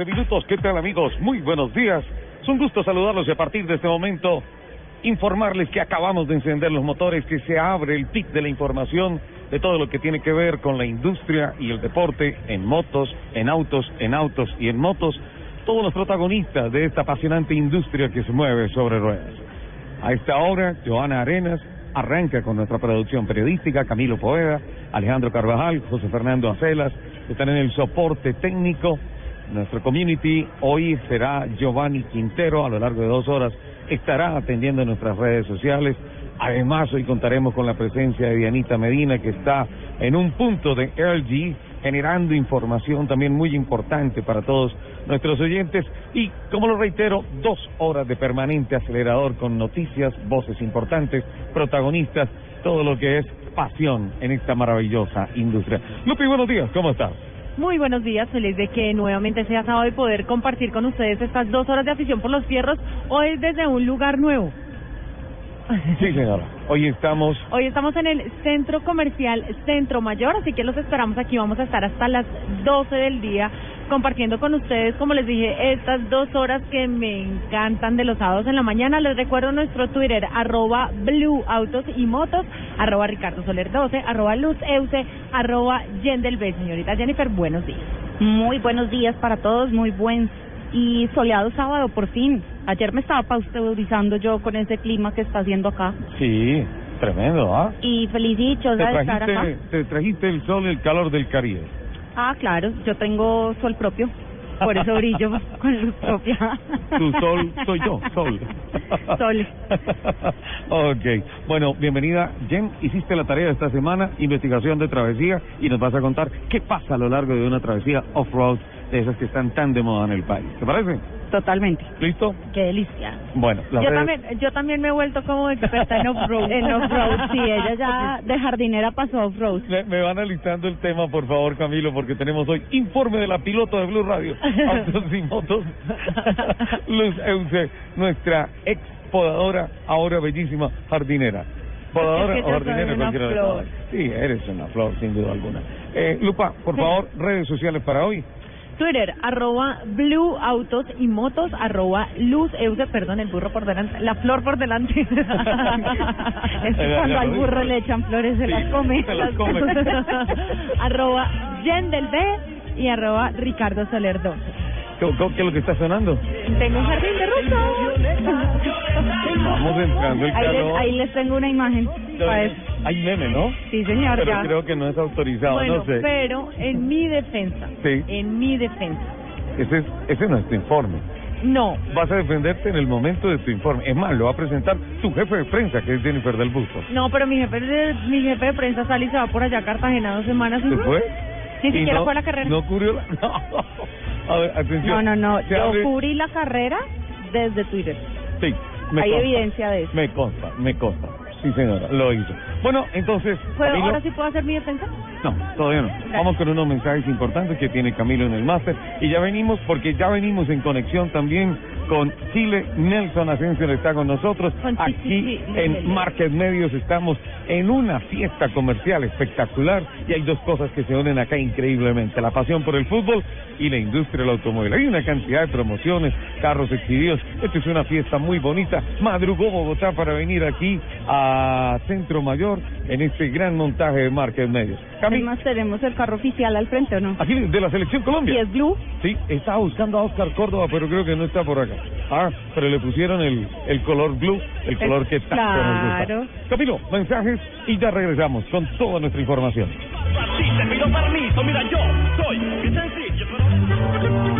12 minutos. ¿Qué tal, amigos? Muy buenos días. Es un gusto saludarlos y a partir de este momento informarles que acabamos de encender los motores, que se abre el pic de la información de todo lo que tiene que ver con la industria y el deporte en motos, en autos, en autos y en motos. Todos los protagonistas de esta apasionante industria que se mueve sobre ruedas. A esta hora, Joana Arenas arranca con nuestra producción periodística, Camilo Poeda, Alejandro Carvajal, José Fernando Acelas, están en el soporte técnico nuestro community hoy será Giovanni Quintero, a lo largo de dos horas estará atendiendo nuestras redes sociales. Además, hoy contaremos con la presencia de Dianita Medina, que está en un punto de LG, generando información también muy importante para todos nuestros oyentes. Y, como lo reitero, dos horas de permanente acelerador con noticias, voces importantes, protagonistas, todo lo que es pasión en esta maravillosa industria. Lupi, buenos días, ¿cómo estás? Muy buenos días, feliz de que nuevamente sea sábado y poder compartir con ustedes estas dos horas de afición por los fierros, hoy desde un lugar nuevo. Sí, señora. Hoy estamos. Hoy estamos en el Centro Comercial Centro Mayor, así que los esperamos aquí. Vamos a estar hasta las 12 del día compartiendo con ustedes, como les dije, estas dos horas que me encantan de los sábados en la mañana. Les recuerdo nuestro Twitter, arroba Blue Autos y Motos, arroba Ricardo Soler 12, arroba Luz Euse, arroba Yendel B. Señorita Jennifer, buenos días. Muy buenos días para todos, muy buen y soleado sábado, por fin. Ayer me estaba pasteurizando yo con ese clima que está haciendo acá. Sí, tremendo, ¿ah? Y feliz dicho de estar acá. Te trajiste el sol y el calor del Caribe. Ah, claro, yo tengo sol propio. Por eso brillo con luz propia. Tu sol soy yo, sol. Sol. ok. Bueno, bienvenida. Jen, hiciste la tarea de esta semana, investigación de travesía, y nos vas a contar qué pasa a lo largo de una travesía off-road de esas que están tan de moda en el país. ¿Te parece? Totalmente. ¿Listo? Qué delicia. Bueno, yo también yo también me he vuelto como experta en off-road. en off-road, sí, ella ya de jardinera pasó a off-road. Me, me, van analizando el tema, por favor, Camilo, porque tenemos hoy informe de la piloto de Blue Radio, Autos y Motos, Luz Euse, nuestra ex podadora, ahora bellísima jardinera. ¿Podadora es que o jardinera? cualquiera de. Sí, eres una flor, sin duda alguna. Eh, Lupa, por favor, redes sociales para hoy. Twitter, arroba Blue Autos y Motos, arroba Luz Euse, perdón, el burro por delante, la flor por delante. Es cuando al burro le echan flores se Sí, las come. se las come. arroba Jen del B y arroba Ricardo Soler 12. ¿Qué, es lo que está sonando? Tengo un jardín de rosas. Vamos entrando el Ahí les, calor. ahí les tengo una imagen. Hay meme, ¿no? Sí, señor, Pero ya. creo que no es autorizado, Bueno, no sé. pero en mi defensa, Sí. en mi defensa, Ese, es, ese no es tu informe. no, Vas a defenderte en el momento de tu informe. Es más, lo va a presentar tu jefe de prensa, que es Jennifer del Busto. no, pero mi jefe de, mi jefe de prensa sale y se va por allá a Cartagena dos semanas. ¿Se fue? Ni siquiera no- fue a la carrera. No cubrió la... No. A ver, atención. No, no, no. Se Yo abre- cubrí la carrera desde Twitter. Sí, me Hay consta. evidencia de eso. Me consta, me consta. Sí, señora, lo hizo. Bueno, entonces... ¿Puedo- Camilo- ¿Ahora sí puedo hacer mi defensa? No, todavía no. Vamos con unos mensajes importantes que tiene Camilo en el máster. Y ya venimos, porque ya venimos en conexión también con Chile. Nelson Asensio está con nosotros. Con Aquí en Market Medios estamos en una fiesta comercial espectacular. Y hay dos cosas que se unen acá increíblemente. La pasión por el fútbol y la industria del automóvil. Hay una cantidad de promociones, carros exhibidos. Esta es una fiesta muy bonita. Madrugó Bogotá para venir aquí a Centro Mayor en este gran montaje de Market Medios. Cami, Además tenemos el carro oficial al frente, ¿o no? aquí de la Selección Y Colombia. es blue. Sí, estaba buscando a Oscar Córdoba, pero creo que no está por acá. Ah, pero le pusieron el, el color blue, el color que tanto nos gusta. claro. Camilo, mensajes y ya regresamos con toda nuestra información. Sí, te pido permiso, mira, yo soy sencillo, pero...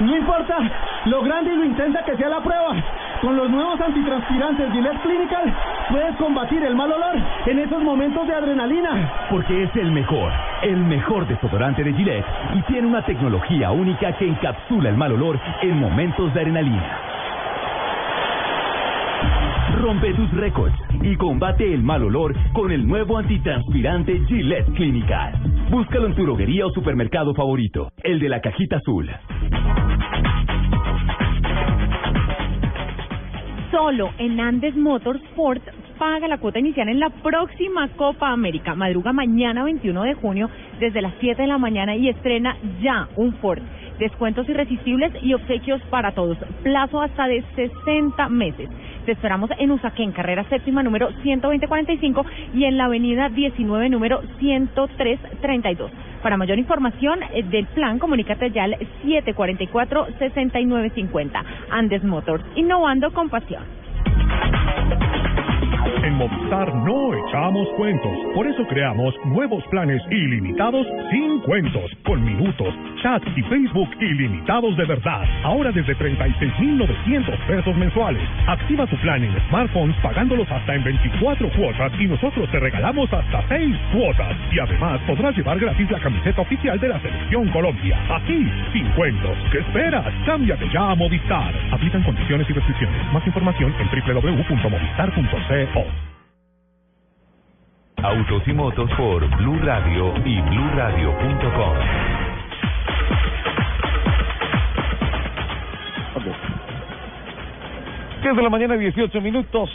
No importa lo grande y lo intensa que sea la prueba. Con los nuevos antitranspirantes Gillette Clinical puedes combatir el mal olor en esos momentos de adrenalina. Porque es el mejor, el mejor desodorante de Gillette y tiene una tecnología única que encapsula el mal olor en momentos de adrenalina. Rompe tus récords y combate el mal olor con el nuevo antitranspirante Gillette Clinical. Búscalo en tu droguería o supermercado favorito, el de la cajita azul. Solo en Andes Motorsport paga la cuota inicial en la próxima Copa América. Madruga mañana 21 de junio desde las 7 de la mañana y estrena ya un Ford. Descuentos irresistibles y obsequios para todos. Plazo hasta de 60 meses. Te esperamos en Usaquén, carrera séptima número 12045 y en la avenida 19 número 10332. Para mayor información eh, del plan, comunícate ya al 744-6950. Andes Motors, innovando con pasión. En Movistar no echamos cuentos, por eso creamos nuevos planes ilimitados sin cuentos, con minutos, chat y Facebook ilimitados de verdad. Ahora desde 36.900 pesos mensuales. Activa tu plan en smartphones pagándolos hasta en 24 cuotas y nosotros te regalamos hasta 6 cuotas. Y además podrás llevar gratis la camiseta oficial de la Selección Colombia. Aquí, sin cuentos. ¿Qué esperas? Cámbiate ya a Movistar. Aplican condiciones y restricciones. Más información en Autos y motos por Blue Radio y BlueRadio.com. Diez de la mañana, 18 minutos.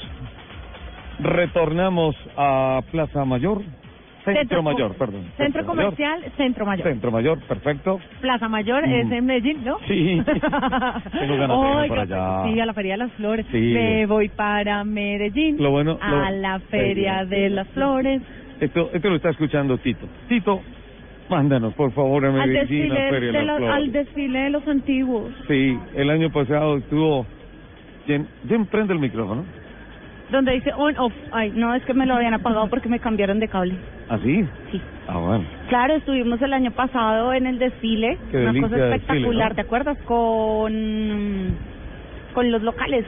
Retornamos a Plaza Mayor. Centro, Centro Mayor, perdón. Centro. Comercial, Centro Mayor. Centro Mayor, perfecto. Plaza Mayor Mm. es en Medellín, ¿no? Sí. Tengo ganas de ir para allá. Sí, a la Feria de las Flores. Sí. Me voy para Medellín. Lo bueno- A la Feria de las Flores. Esto, esto lo está escuchando Tito. Tito, mándanos por favor a Al Medellín, a desfile, Feria de los, al desfile de los antiguos. Sí, el año pasado estuvo... ¿Quién, quién prende el micrófono? Donde dice on, off. Ay, No, es que me lo habían apagado porque me cambiaron de cable. ¿Ah, sí? Sí. Ah, bueno. Claro, estuvimos el año pasado en el desfile, Qué una cosa espectacular, desfile, ¿no? ¿te acuerdas? Con con los locales,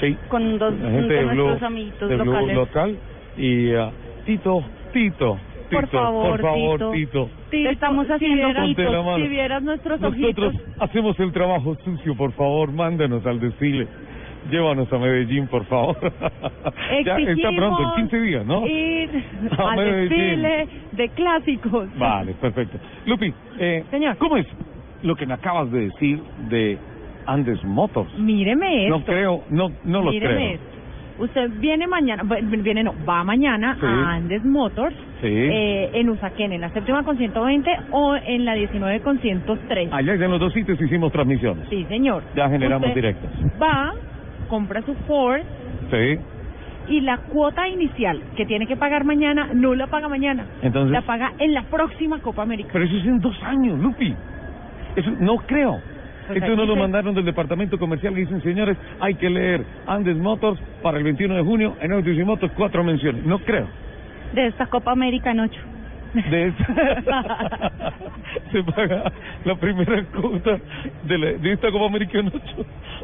Sí. con dos La gente de de nuestros Blue, amiguitos de Blue locales. local y ah, Tito, Tito, Tito, Por favor, por favor, Tito. Tito. Tito, Estamos si haciendo vieras- la mano. Si vieras nuestros Nosotros ojitos. hacemos el trabajo sucio, por favor, mándanos al desfile. Llévanos a Medellín, por favor. ya está pronto, en 15 días, ¿no? Ir A al Medellín. desfile de clásicos. Vale, perfecto. Lupi, eh, Señor. ¿cómo es lo que me acabas de decir de Andes Motors? Míreme esto. No creo, no, no lo Míreme creo. esto. Usted viene mañana, viene no, va mañana Sí. a Andes Motors Sí. eh, en Usaquén, en la séptima con 120 o en la 19 con 103. Allá en los dos sitios hicimos transmisiones. Sí, señor. Ya generamos Usted directos. Va, compra su Ford Sí. y la cuota inicial que tiene que pagar mañana no la paga mañana. Entonces- La paga en la próxima Copa América. Pero eso es en dos años, Lupi. Eso no creo. Pues Esto aquí no lo se- mandaron del departamento comercial y dicen, señores, hay que leer Andes Motors para el 21 de junio en Autos y Motos, cuatro menciones. No creo. De esta Copa América en ocho. De esta- se paga la primera cuota de, la- de esta Copa América.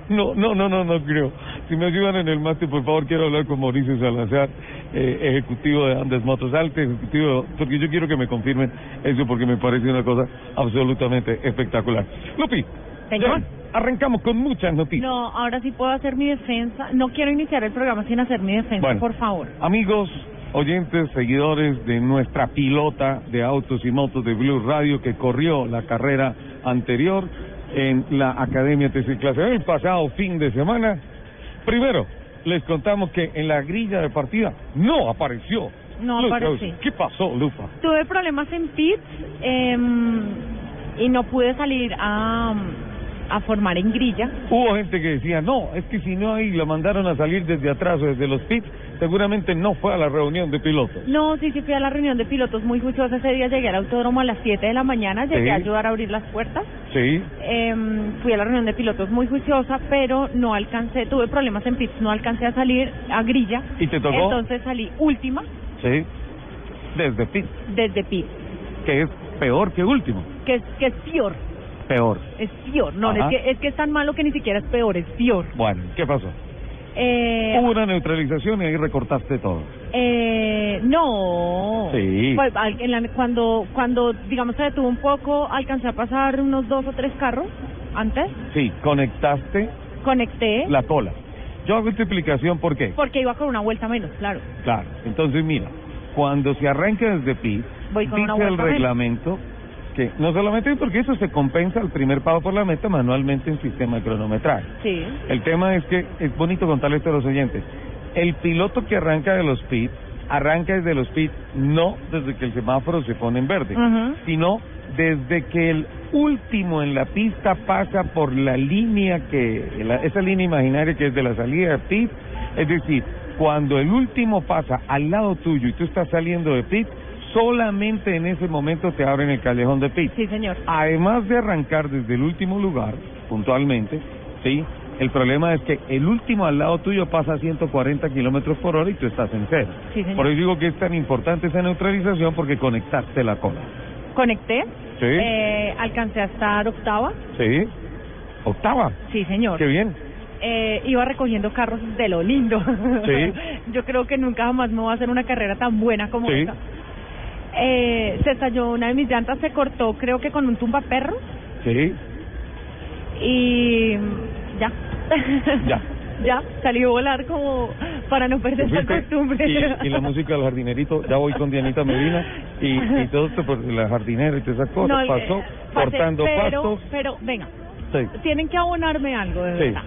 No, no, no, no, no creo. Si me ayudan en el mate, por favor, quiero hablar con Mauricio Salazar, eh, ejecutivo de Andes Motos, alto ejecutivo, porque yo quiero que me confirmen eso, porque me parece una cosa absolutamente espectacular. Lupi, Señor. ya, arrancamos con muchas noticias. No, ahora sí puedo hacer mi defensa. No quiero iniciar el programa sin hacer mi defensa, Bueno. por favor. Amigos, oyentes, seguidores de nuestra pilota de autos y motos de Blue Radio que corrió la carrera anterior en la Academia TC Clase el pasado fin de semana. Primero, les contamos que en la grilla de partida no apareció. No aparecí. ¿Qué pasó, Lupa? Tuve problemas en pits em, y no pude salir a, a formar en grilla. Hubo gente que decía, no, es que si no ahí lo mandaron a salir desde atrás o desde los pits, seguramente no fue a la reunión de pilotos. No, sí, sí fui a la reunión de pilotos muy juiciosa. Ese día llegué al autódromo a las 7 de la mañana, llegué Sí. a ayudar a abrir las puertas. Sí, Em, fui a la reunión de pilotos muy juiciosa, pero no alcancé, tuve problemas en pits, no alcancé a salir a grilla. ¿Y te tocó? Entonces salí última sí, desde pits, desde pits, que es peor que último, que es, que es peor, peor. es peor. No, Ajá. es que, es que es tan malo que ni siquiera es peor, es peor. Bueno, ¿qué pasó? Eh, Hubo una neutralización y ahí recortaste todo. Eh, no. Sí. Pues, cuando, cuando, digamos, se detuvo un poco, alcancé a pasar unos dos o tres carros antes. Sí, conectaste Conecté. la cola. Yo hago esta explicación, ¿por qué? Porque iba con una vuelta menos, claro. Claro, entonces mira, cuando se arranca desde con dice una el vuelta menos. Que no solamente porque eso se compensa al primer paso por la meta manualmente en sistema de cronometraje. Sí. El tema es que es bonito contarle esto a los oyentes. El piloto que arranca de los pits, arranca desde los pits no desde que el semáforo se pone en verde, sino desde que el último en la pista pasa por la línea que, la- esa línea imaginaria que es de la salida de pit, es decir, cuando el último pasa al lado tuyo y tú estás saliendo de pit, solamente en ese momento te abren el callejón de pit. Sí, señor. Además de arrancar desde el último lugar, puntualmente, ¿sí? El problema es que el último al lado tuyo pasa a 140 kilómetros por hora y tú estás en cero. Sí, señor. Por eso digo que es tan importante esa neutralización porque conectaste la cola. Conecté. Sí. Eh, alcancé a estar octava. ¿Sí? Octava. Sí, señor. Qué bien. Eh, iba recogiendo carros de lo lindo. Sí. Yo creo que nunca jamás me voy a hacer una carrera tan buena como Sí. esa. Eh, se estalló una de mis llantas, se cortó creo que con un tumbaperro Sí. y ya. Ya. ya, salí a volar como para no perder esa costumbre. Y, y la música del jardinerito, ya voy con Dianita Medina y, y todo esto, pues, la jardinera y todas esas cosas, No, eh, pasó pasé, cortando pero, pastos. Pero, venga, Sí. tienen que abonarme algo, de Sí. verdad.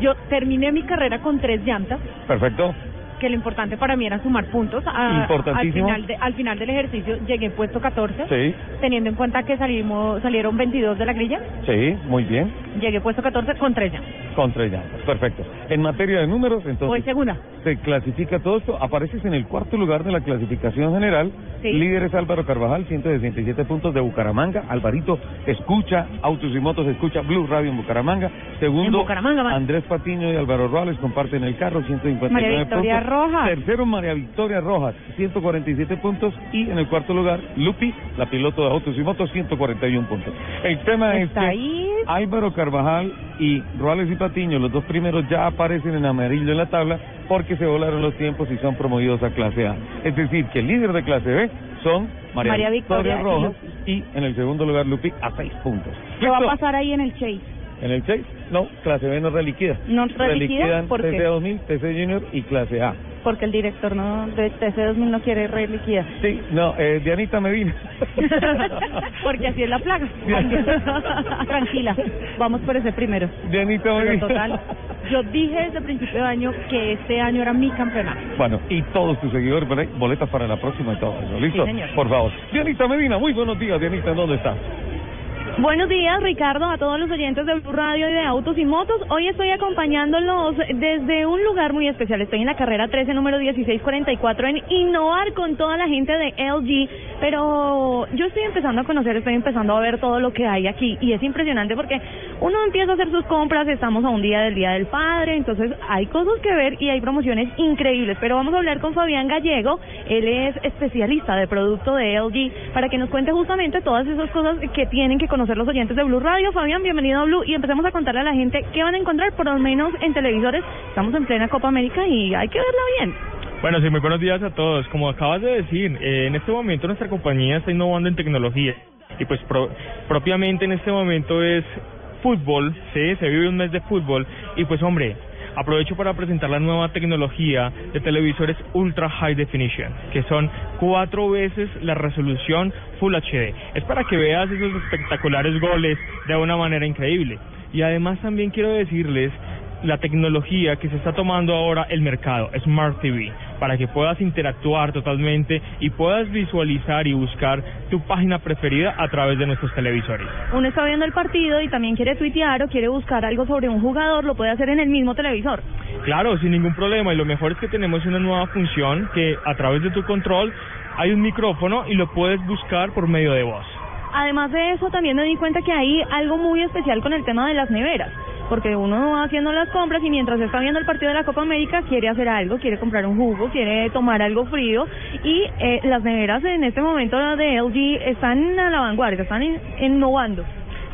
Yo terminé mi carrera con tres llantas, Perfecto. Que lo importante para mí era sumar puntos. A- al, final de, al final del ejercicio llegué en puesto 14, Sí. teniendo en cuenta que salimos salieron 22 de la grilla, Sí, muy bien. llegué puesto 14 con tres llantas. Con tres llantas. Perfecto. En materia de números, entonces, segunda. se clasifica todo esto. Apareces en el cuarto lugar de la clasificación general. Sí. Líder es Álvaro Carvajal, 167 puntos de Bucaramanga. Alvarito escucha Autos y Motos, escucha Blue Radio en Bucaramanga. Segundo, En Bucaramanga, man. Andrés Patiño y Álvaro Ruales comparten el carro, 159 María Victoria puntos. Rojas. Tercero, María Victoria Rojas, 147 puntos. Y en el cuarto lugar, Lupi, la piloto de Autos y Motos, 141 puntos. El tema es que ahí. Álvaro Carvajal y Ruales y Patiño, los dos primeros ya aparecen en amarillo en la tabla porque se volaron los tiempos y son promovidos a clase A. Es decir, que el líder de clase B son María, María Victoria, Rojas y en el segundo lugar Lupi a seis puntos. ¿Qué va a pasar ahí en el Chase? En el Chase, no, clase B no reliquida. ¿No reliquida? Reliquidan ¿Por qué? TC 2000, TC Junior y clase A. Porque el director no de TC2000 no quiere reliquidar. Sí, no, eh, Dianita Medina. Porque así es la plaga. Tranquila, vamos por ese primero. Dianita Medina. total, yo dije desde el principio de año que este año era mi campeonato. Bueno, y todos tus seguidores, boletas para la próxima y todo eso. ¿Listo? Sí, señor. Por favor. Dianita Medina, muy buenos días, Dianita, ¿dónde estás? Buenos días, Ricardo, a todos los oyentes de Blue Radio y de Autos y Motos. Hoy estoy acompañándolos desde un lugar muy especial. Estoy en la carrera 13, número 1644, en innovar con toda la gente de LG. Pero yo estoy empezando a conocer, estoy empezando a ver todo lo que hay aquí. Y es impresionante porque uno empieza a hacer sus compras, estamos a un día del Día del Padre, entonces hay cosas que ver y hay promociones increíbles. Pero vamos a hablar con Fabián Gallego, él es especialista de producto de LG, para que nos cuente justamente todas esas cosas que tienen que conocer los oyentes de Blue Radio. Fabián, bienvenido a Blue y empecemos a contarle a la gente qué van a encontrar, por lo menos en televisores. Estamos en plena Copa América y hay que verla bien. Bueno, sí, muy buenos días a todos. Como acabas de decir, eh, en este momento nuestra compañía está innovando en tecnología y pues pro- propiamente en este momento es fútbol, sí, se vive un mes de fútbol y pues hombre, aprovecho para presentar la nueva tecnología de televisores Ultra High Definition, que son cuatro veces la resolución Full HD. Es para que veas esos espectaculares goles de una manera increíble. Y además también quiero decirles la tecnología que se está tomando ahora el mercado, Smart TV, para que puedas interactuar totalmente y puedas visualizar y buscar tu página preferida a través de nuestros televisores. Uno está viendo el partido y también quiere tuitear o quiere buscar algo sobre un jugador, lo puede hacer en el mismo televisor. Claro, sin ningún problema. Y lo mejor es que tenemos una nueva función que a través de tu control hay un micrófono y lo puedes buscar por medio de voz. Además de eso, también me di cuenta que hay algo muy especial con el tema de las neveras, porque uno va haciendo las compras y mientras está viendo el partido de la Copa América quiere hacer algo, quiere comprar un jugo, quiere tomar algo frío y eh, las neveras en este momento de LG están a la vanguardia, están in- innovando.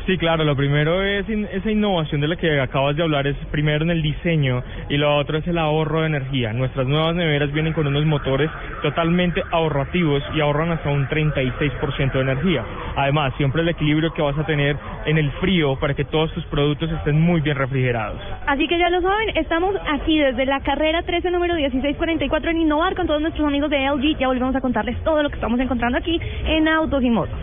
Sí, claro, lo primero es in- esa innovación de la que acabas de hablar, es primero en el diseño y lo otro es el ahorro de energía. Nuestras nuevas neveras vienen con unos motores totalmente ahorrativos y ahorran hasta un 36% de energía. Además, siempre el equilibrio que vas a tener en el frío para que todos tus productos estén muy bien refrigerados. Así que ya lo saben, estamos aquí desde la carrera 13, número 1644 en Innovar con todos nuestros amigos de LG. Ya volvemos a contarles todo lo que estamos encontrando aquí en Autos y Motos.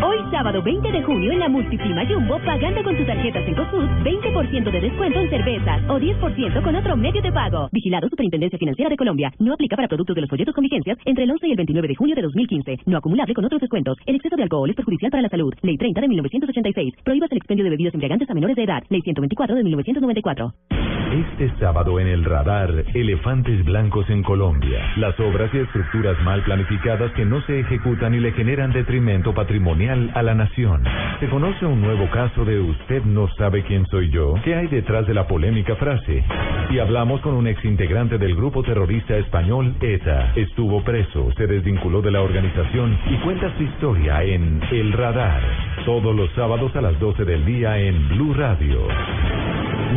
Hoy sábado 20 de junio en la Multiprima Jumbo, pagando con tu tarjeta Cencosud, 20% de descuento en cervezas o 10% con otro medio de pago. Vigilado Superintendencia Financiera de Colombia. No aplica para productos de los folletos con vigencias entre el 11 y el 29 de junio de 2015. No acumulable con otros descuentos. El exceso de alcohol es perjudicial para la salud. Ley 30 de 1986. Prohíbas el expendio de bebidas embriagantes a menores de edad. Ley 124 de 1994. Este sábado en el radar, elefantes blancos en Colombia. Las obras y estructuras mal planificadas que no se ejecutan y le generan detrimento patrimonial a la nación. Se conoce un nuevo caso de usted no sabe quién soy yo. ¿Qué hay detrás de la polémica frase? Y hablamos con un exintegrante del grupo terrorista español ETA. Estuvo preso, se desvinculó de la organización y cuenta su historia en El Radar. Todos los sábados a las 12 del día en Blue Radio.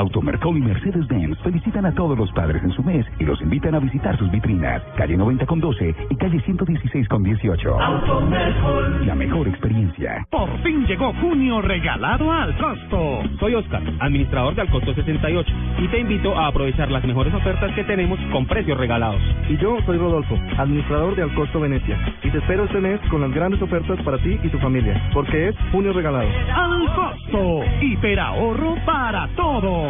Automercol y Mercedes-Benz felicitan a todos los padres en su mes y los invitan a visitar sus vitrinas. Calle 90 con 12 y calle 116 con 18. La mejor experiencia. Por fin llegó junio regalado al costo. Soy Oscar, administrador de Alcosto 68, y te invito a aprovechar las mejores ofertas que tenemos con precios regalados. Y yo soy Rodolfo, administrador de Alcosto Venecia, y te espero este mes con las grandes ofertas para ti y tu familia, porque es junio regalado. Al costo. Hiperahorro para todos.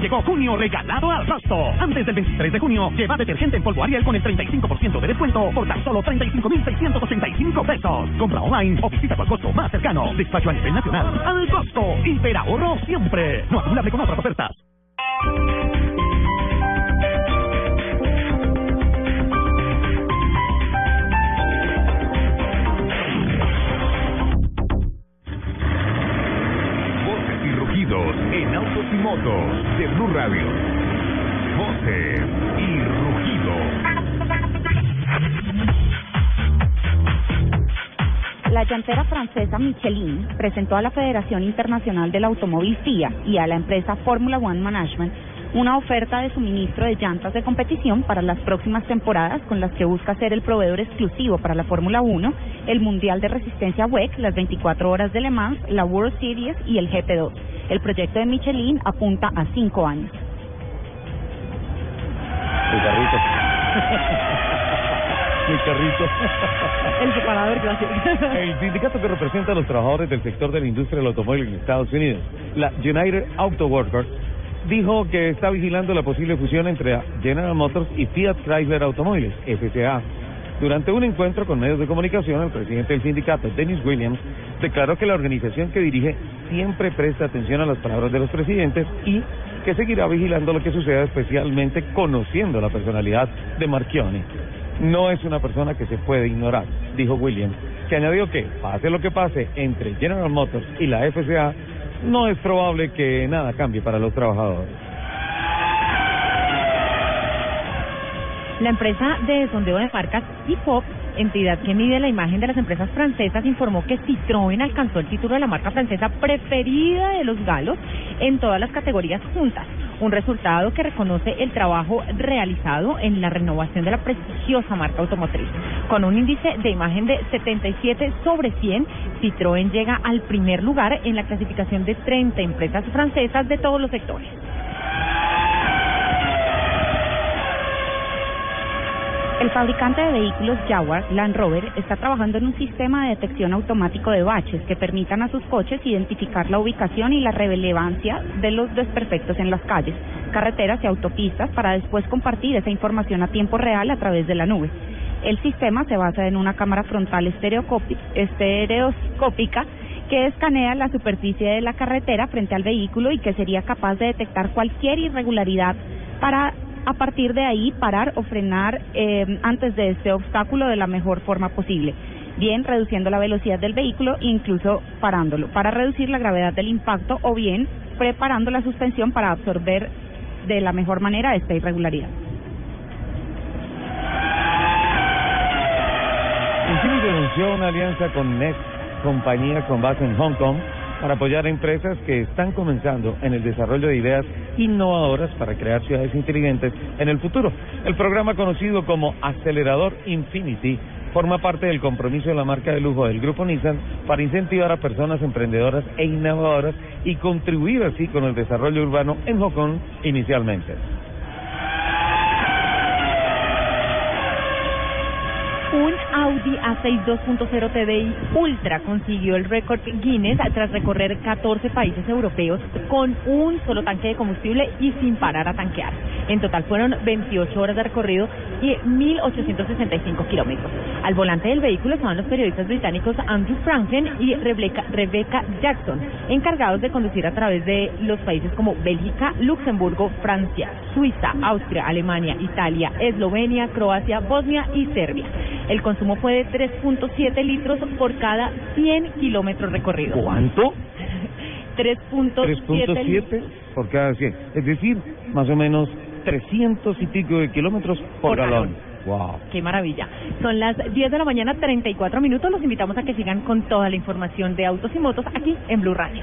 llegó junio regalado al costo. Antes del 23 de junio, lleva detergente en polvo Ariel con el 35% de descuento por tan solo 35,685 pesos. Compra online o visita tu costo más cercano. Despacho a nivel nacional. Al costo. Hiperahorro siempre. No acumulable con otras ofertas. Voces y rugidos en autos motos de Blue Radio. Voces y rugidos. La llantera francesa Michelin presentó a la Federación Internacional del Automóvil FIA y a la empresa Formula One Management una oferta de suministro de llantas de competición para las próximas temporadas con las que busca ser el proveedor exclusivo para la Fórmula 1, el Mundial de Resistencia WEC, las 24 horas de Le Mans, la World Series y el GP2. El proyecto de Michelin apunta a cinco años. Mi carrito. El separador, gracias. El sindicato que representa a los trabajadores del sector de la industria del automóvil en Estados Unidos, la United Auto Workers, dijo que está vigilando la posible fusión entre General Motors y Fiat Chrysler Automóviles, FCA. Durante un encuentro con medios de comunicación, el presidente del sindicato, Dennis Williams, declaró que la organización que dirige siempre presta atención a las palabras de los presidentes y que seguirá vigilando lo que suceda, especialmente conociendo la personalidad de Marchioni. No es una persona que se puede ignorar, dijo Williams, que añadió que, pase lo que pase entre General Motors y la FCA, no es probable que nada cambie para los trabajadores. La empresa de sondeo de marcas IFOP, entidad que mide la imagen de las empresas francesas, informó que Citroën alcanzó el título de la marca francesa preferida de los galos en todas las categorías juntas. Un resultado que reconoce el trabajo realizado en la renovación de la prestigiosa marca automotriz. Con un índice de imagen de 77 sobre 100, Citroën llega al primer lugar en la clasificación de 30 empresas francesas de todos los sectores. El fabricante de vehículos Jaguar Land Rover está trabajando en un sistema de detección automático de baches que permitan a sus coches identificar la ubicación y la relevancia de los desperfectos en las calles, carreteras y autopistas para después compartir esa información a tiempo real a través de la nube. El sistema se basa en una cámara frontal estereoscópica que escanea la superficie de la carretera frente al vehículo y que sería capaz de detectar cualquier irregularidad para a partir de ahí parar o frenar eh, antes de este obstáculo de la mejor forma posible. Bien reduciendo la velocidad del vehículo e incluso parándolo para reducir la gravedad del impacto o bien preparando la suspensión para absorber de la mejor manera esta irregularidad. Anunció una alianza con Next, compañía con base en Hong Kong, para apoyar a empresas que están comenzando en el desarrollo de ideas innovadoras para crear ciudades inteligentes en el futuro. El programa conocido como Acelerador Infinity forma parte del compromiso de la marca de lujo del grupo Nissan para incentivar a personas emprendedoras e innovadoras y contribuir así con el desarrollo urbano en Hong Kong inicialmente. Un Audi A6 2.0 TDI Ultra consiguió el récord Guinness tras recorrer 14 países europeos con un solo tanque de combustible y sin parar a tanquear. En total fueron 28 horas de recorrido y 1.865 kilómetros. Al volante del vehículo estaban los periodistas británicos Andrew Franken y Rebecca, Rebecca Jackson, encargados de conducir a través de los países como Bélgica, Luxemburgo, Francia, Suiza, Austria, Alemania, Italia, Eslovenia, Croacia, Bosnia y Serbia. El consumo fue de 3.7 litros por cada 100 kilómetros recorridos. ¿Cuánto? 3.7 3.7 por cada 100. Es decir, más o menos 300 y pico de kilómetros por, Por galón. galón. Wow. Qué maravilla. Son las 10 de la mañana, 34 minutos. Los invitamos a que sigan con toda la información de autos y motos aquí en Blue Radio.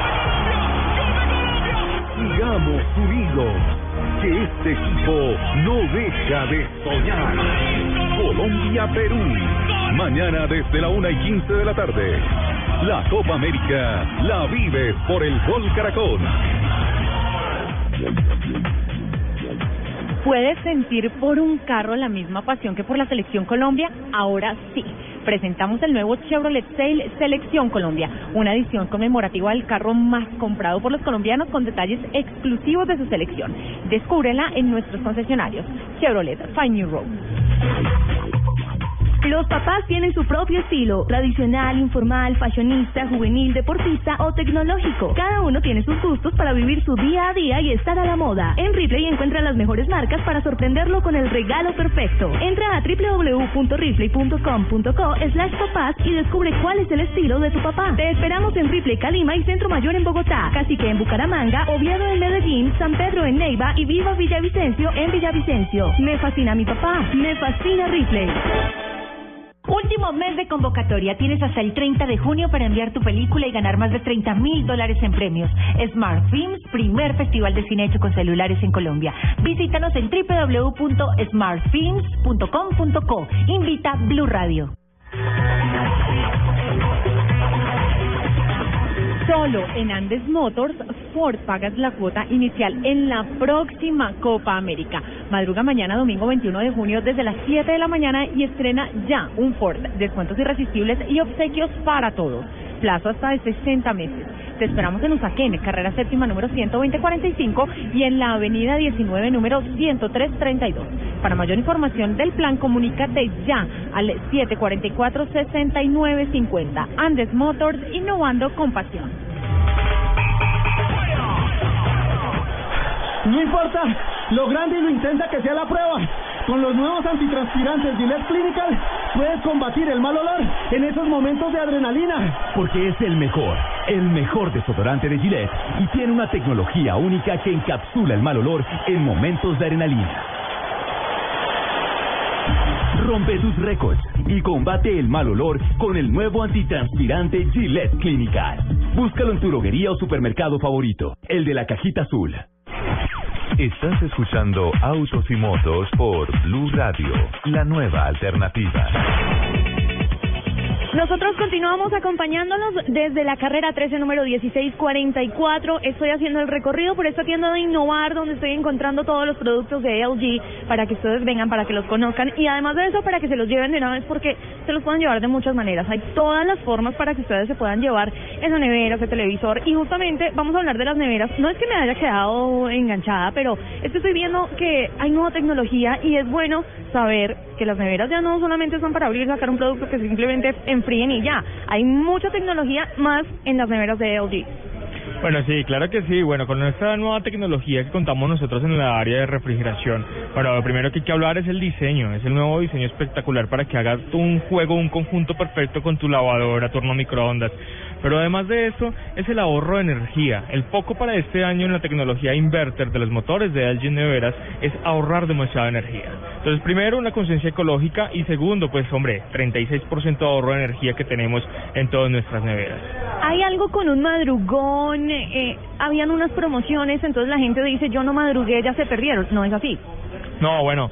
Sigamos unidos, que este equipo no deja de soñar. Colombia-Perú, mañana desde la una y 15 de la tarde. La Copa América la vives por el Gol Caracol. ¿Puedes sentir por un carro la misma pasión que por la Selección Colombia? Ahora sí. Presentamos el nuevo Chevrolet Sail Selección Colombia, una edición conmemorativa del carro más comprado por los colombianos con detalles exclusivos de su selección. Descúbrela en nuestros concesionarios. Chevrolet Find New Road. Los papás tienen su propio estilo, tradicional, informal, fashionista, juvenil, deportista o tecnológico. Cada uno tiene sus gustos para vivir su día a día y estar a la moda. En Ripley encuentra las mejores marcas para sorprenderlo con el regalo perfecto. Entra a www.ripley.com.co slash papás y descubre cuál es el estilo de tu papá. Te esperamos en Ripley, Calima y Centro Mayor en Bogotá, Cacique en Bucaramanga, Oviedo en Medellín, San Pedro en Neiva y Viva Villavicencio en Villavicencio. Me fascina mi papá, me fascina Ripley. Último mes de convocatoria. Tienes hasta el 30 de junio para enviar tu película y ganar más de 30 mil dólares en premios. Smart Films, primer festival de cine hecho con celulares en Colombia. Visítanos en www.smartfilms.com.co. Invita Blue Radio. Solo en Andes Motors, Ford pagas la cuota inicial en la próxima Copa América. Madruga mañana, domingo 21 de junio, desde las 7 de la mañana y estrena ya un Ford. Descuentos irresistibles y obsequios para todos. Plazo hasta de 60 meses. Te esperamos en Usaquén, carrera séptima número 12045 y en la avenida 19 número 10332. Para mayor información del plan, comunícate ya al 744-6950. Andes Motors, innovando con pasión. No importa lo grande y lo intensa que sea la prueba. Con los nuevos antitranspirantes Gillette Clinical puedes combatir el mal olor en esos momentos de adrenalina. Porque es el mejor, el mejor desodorante de Gillette y tiene una tecnología única que encapsula el mal olor en momentos de adrenalina. Rompe tus récords y combate el mal olor con el nuevo antitranspirante Gillette Clinical. Búscalo en tu droguería o supermercado favorito, el de la cajita azul. Estás escuchando Autos y Motos por Blue Radio, la nueva alternativa. Nosotros continuamos acompañándonos desde la carrera 13, número 1644. Estoy haciendo el recorrido por esta tienda de Innovar, donde estoy encontrando todos los productos de LG para que ustedes vengan, para que los conozcan y además de eso, para que se los lleven de una vez, porque se los pueden llevar de muchas maneras. Hay todas las formas para que ustedes se puedan llevar esa nevera, ese televisor. Y justamente vamos a hablar de las neveras. No es que me haya quedado enganchada, pero es estoy viendo que hay nueva tecnología y es bueno saber que las neveras ya no solamente son para abrir y sacar un producto que simplemente enfríen y ya. Hay mucha tecnología más en las neveras de LG. Bueno, sí, claro que sí. Bueno, con nuestra nueva tecnología que contamos nosotros en la área de refrigeración, bueno, lo primero que hay que hablar es el diseño, es el nuevo diseño espectacular para que hagas un juego, un conjunto perfecto con tu lavadora, tu horno microondas. Pero además de eso, es el ahorro de energía. El poco para este año en la tecnología inverter de los motores de LG Neveras es ahorrar demasiada energía. Entonces, primero, una conciencia ecológica y segundo, pues, hombre, 36% de ahorro de energía que tenemos en todas nuestras neveras. Hay algo con un madrugón, eh, habían unas promociones, entonces la gente dice, yo no madrugué, ya se perdieron. No es así. No, bueno,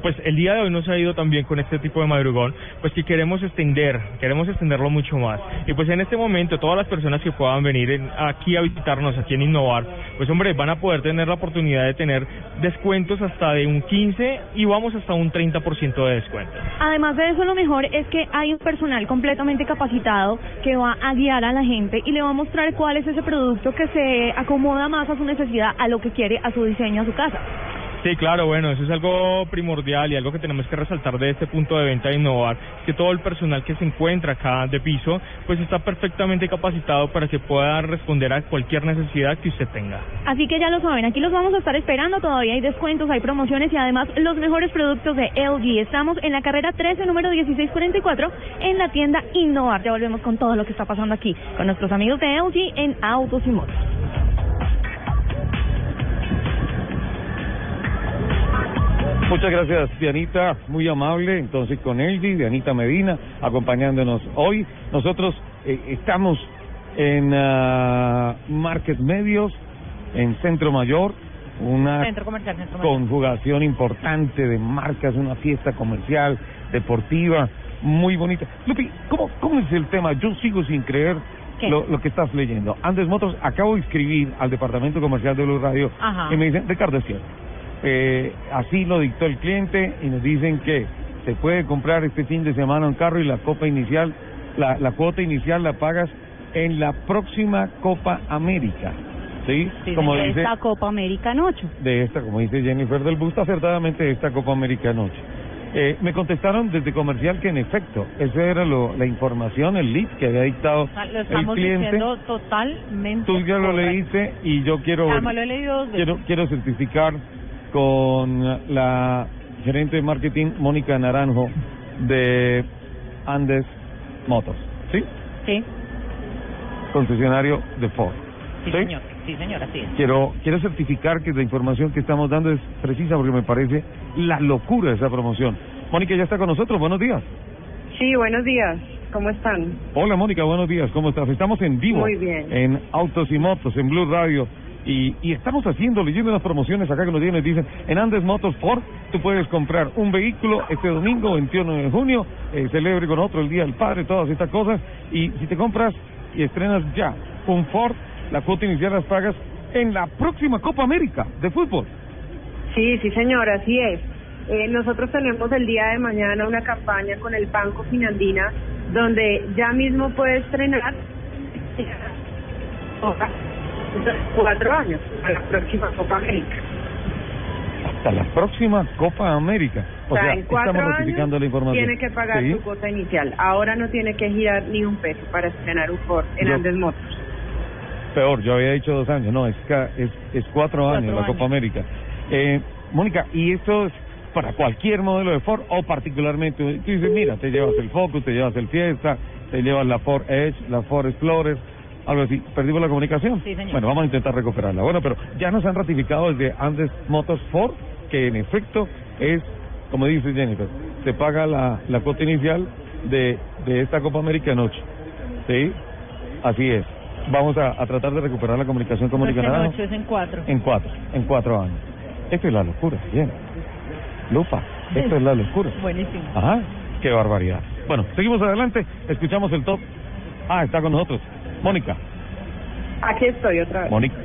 pues el día de hoy nos ha ido también con este tipo de madrugón, pues que queremos extender, queremos extenderlo mucho más. Y pues en este momento todas las personas que puedan venir en- aquí a visitarnos, aquí en Innovar, pues hombre, van a poder tener la oportunidad de tener descuentos hasta de un 15 y vamos hasta un 30% de descuento. Además de eso, lo mejor es que hay un personal completamente capacitado que va a guiar a la gente y le va a mostrar cuál es ese producto que se acomoda más a su necesidad, a lo que quiere, a su diseño, a su casa. Sí, claro, bueno, eso es algo primordial y algo que tenemos que resaltar de este punto de venta de Innovar, que todo el personal que se encuentra acá de piso, pues está perfectamente capacitado para que pueda responder a cualquier necesidad que usted tenga. Así que ya lo saben, aquí los vamos a estar esperando, todavía hay descuentos, hay promociones y además los mejores productos de LG. Estamos en la carrera 13, número 1644, en la tienda Innovar. Ya volvemos con todo lo que está pasando aquí, con nuestros amigos de LG en Autos y Motos. Muchas gracias, Dianita, muy amable. Entonces, con Elgi, Dianita Medina, acompañándonos hoy. Nosotros eh, estamos en ah, Market Medios, en Centro Mayor, una Centro Comercial, Centro Mayor. conjugación importante de marcas, una fiesta comercial, deportiva, muy bonita. Lupi, ¿cómo, cómo es el tema? Yo sigo sin creer lo, lo que estás leyendo. Andes Motors, acabo de escribir al departamento comercial de Blue Radio Ajá. y me dicen, Ricardo, es cierto. Eh, así lo dictó el cliente y nos dicen que se puede comprar este fin de semana un carro y la copa inicial, la, la cuota inicial la pagas en la próxima Copa América. ¿Sí? como de dice esta Copa América en ocho. de esta, como dice Jennifer del Busto, acertadamente de esta Copa América anoche. Eh, me contestaron desde comercial que en efecto, esa era lo, la información, el lead que había dictado Lo el estamos cliente. diciendo totalmente. Tú ya lo correcto. leíste y yo quiero Ya me lo he leído dos veces. quiero quiero certificar con la gerente de marketing Mónica Naranjo de Andes Motos, ¿sí? Sí, Concesionario de Ford. sí, señor. Sí, señor, así es. Quiero quiero certificar que la información que estamos dando es precisa porque me parece la locura de esa promoción. Mónica ya está con nosotros. Buenos días. Sí, buenos días. ¿Cómo están? Hola Mónica, buenos días, ¿cómo estás? Estamos en vivo Muy bien. en Autos y Motos, en Blue Radio. Y, y estamos haciendo, leyendo las promociones acá que nos tienen, dicen, en Andes Motos Ford, tú puedes comprar un vehículo este domingo, 21 de junio, eh, celebre con otro el Día del Padre, todas estas cosas, y si te compras y estrenas ya un Ford, la cuota inicial las pagas en la próxima Copa América de fútbol. Sí, sí, señor, así es. Eh, nosotros tenemos el día de mañana una campaña con el Banco Finandina donde ya mismo puede estrenar cuatro años a la próxima Copa América. Hasta la próxima Copa América. O, O sea, sea, en cuatro estamos ratificando la información. tiene que pagar Sí. su cuota inicial. Ahora no tiene que girar ni un peso para estrenar un Ford en Yo- Andes Motors. Peor, yo había dicho dos años, no, es, es, es cuatro, años la. Copa América. Eh, Mónica, ¿y esto es para cualquier modelo de Ford o particularmente? Tú dices, mira, te llevas el Focus, te llevas el Fiesta, te llevas la Ford Edge, la Ford Explorer, algo así. ¿Perdimos la comunicación? Sí, señor. Bueno, vamos a intentar recuperarla. Bueno, pero ya nos han ratificado desde Andes Motors Ford que en efecto es, como dice Jennifer, se paga la, la cuota inicial de, de esta Copa América anoche. ¿Sí? Así es. Vamos a, a tratar de recuperar la comunicación con No es en cuatro. en cuatro, en cuatro años. Esto es la locura, bien. Lupa, esto es la locura. Buenísimo. Ajá, qué barbaridad. Bueno, seguimos adelante, escuchamos el top. Ah, está con nosotros. Mónica, Aquí estoy otra vez. Mónica.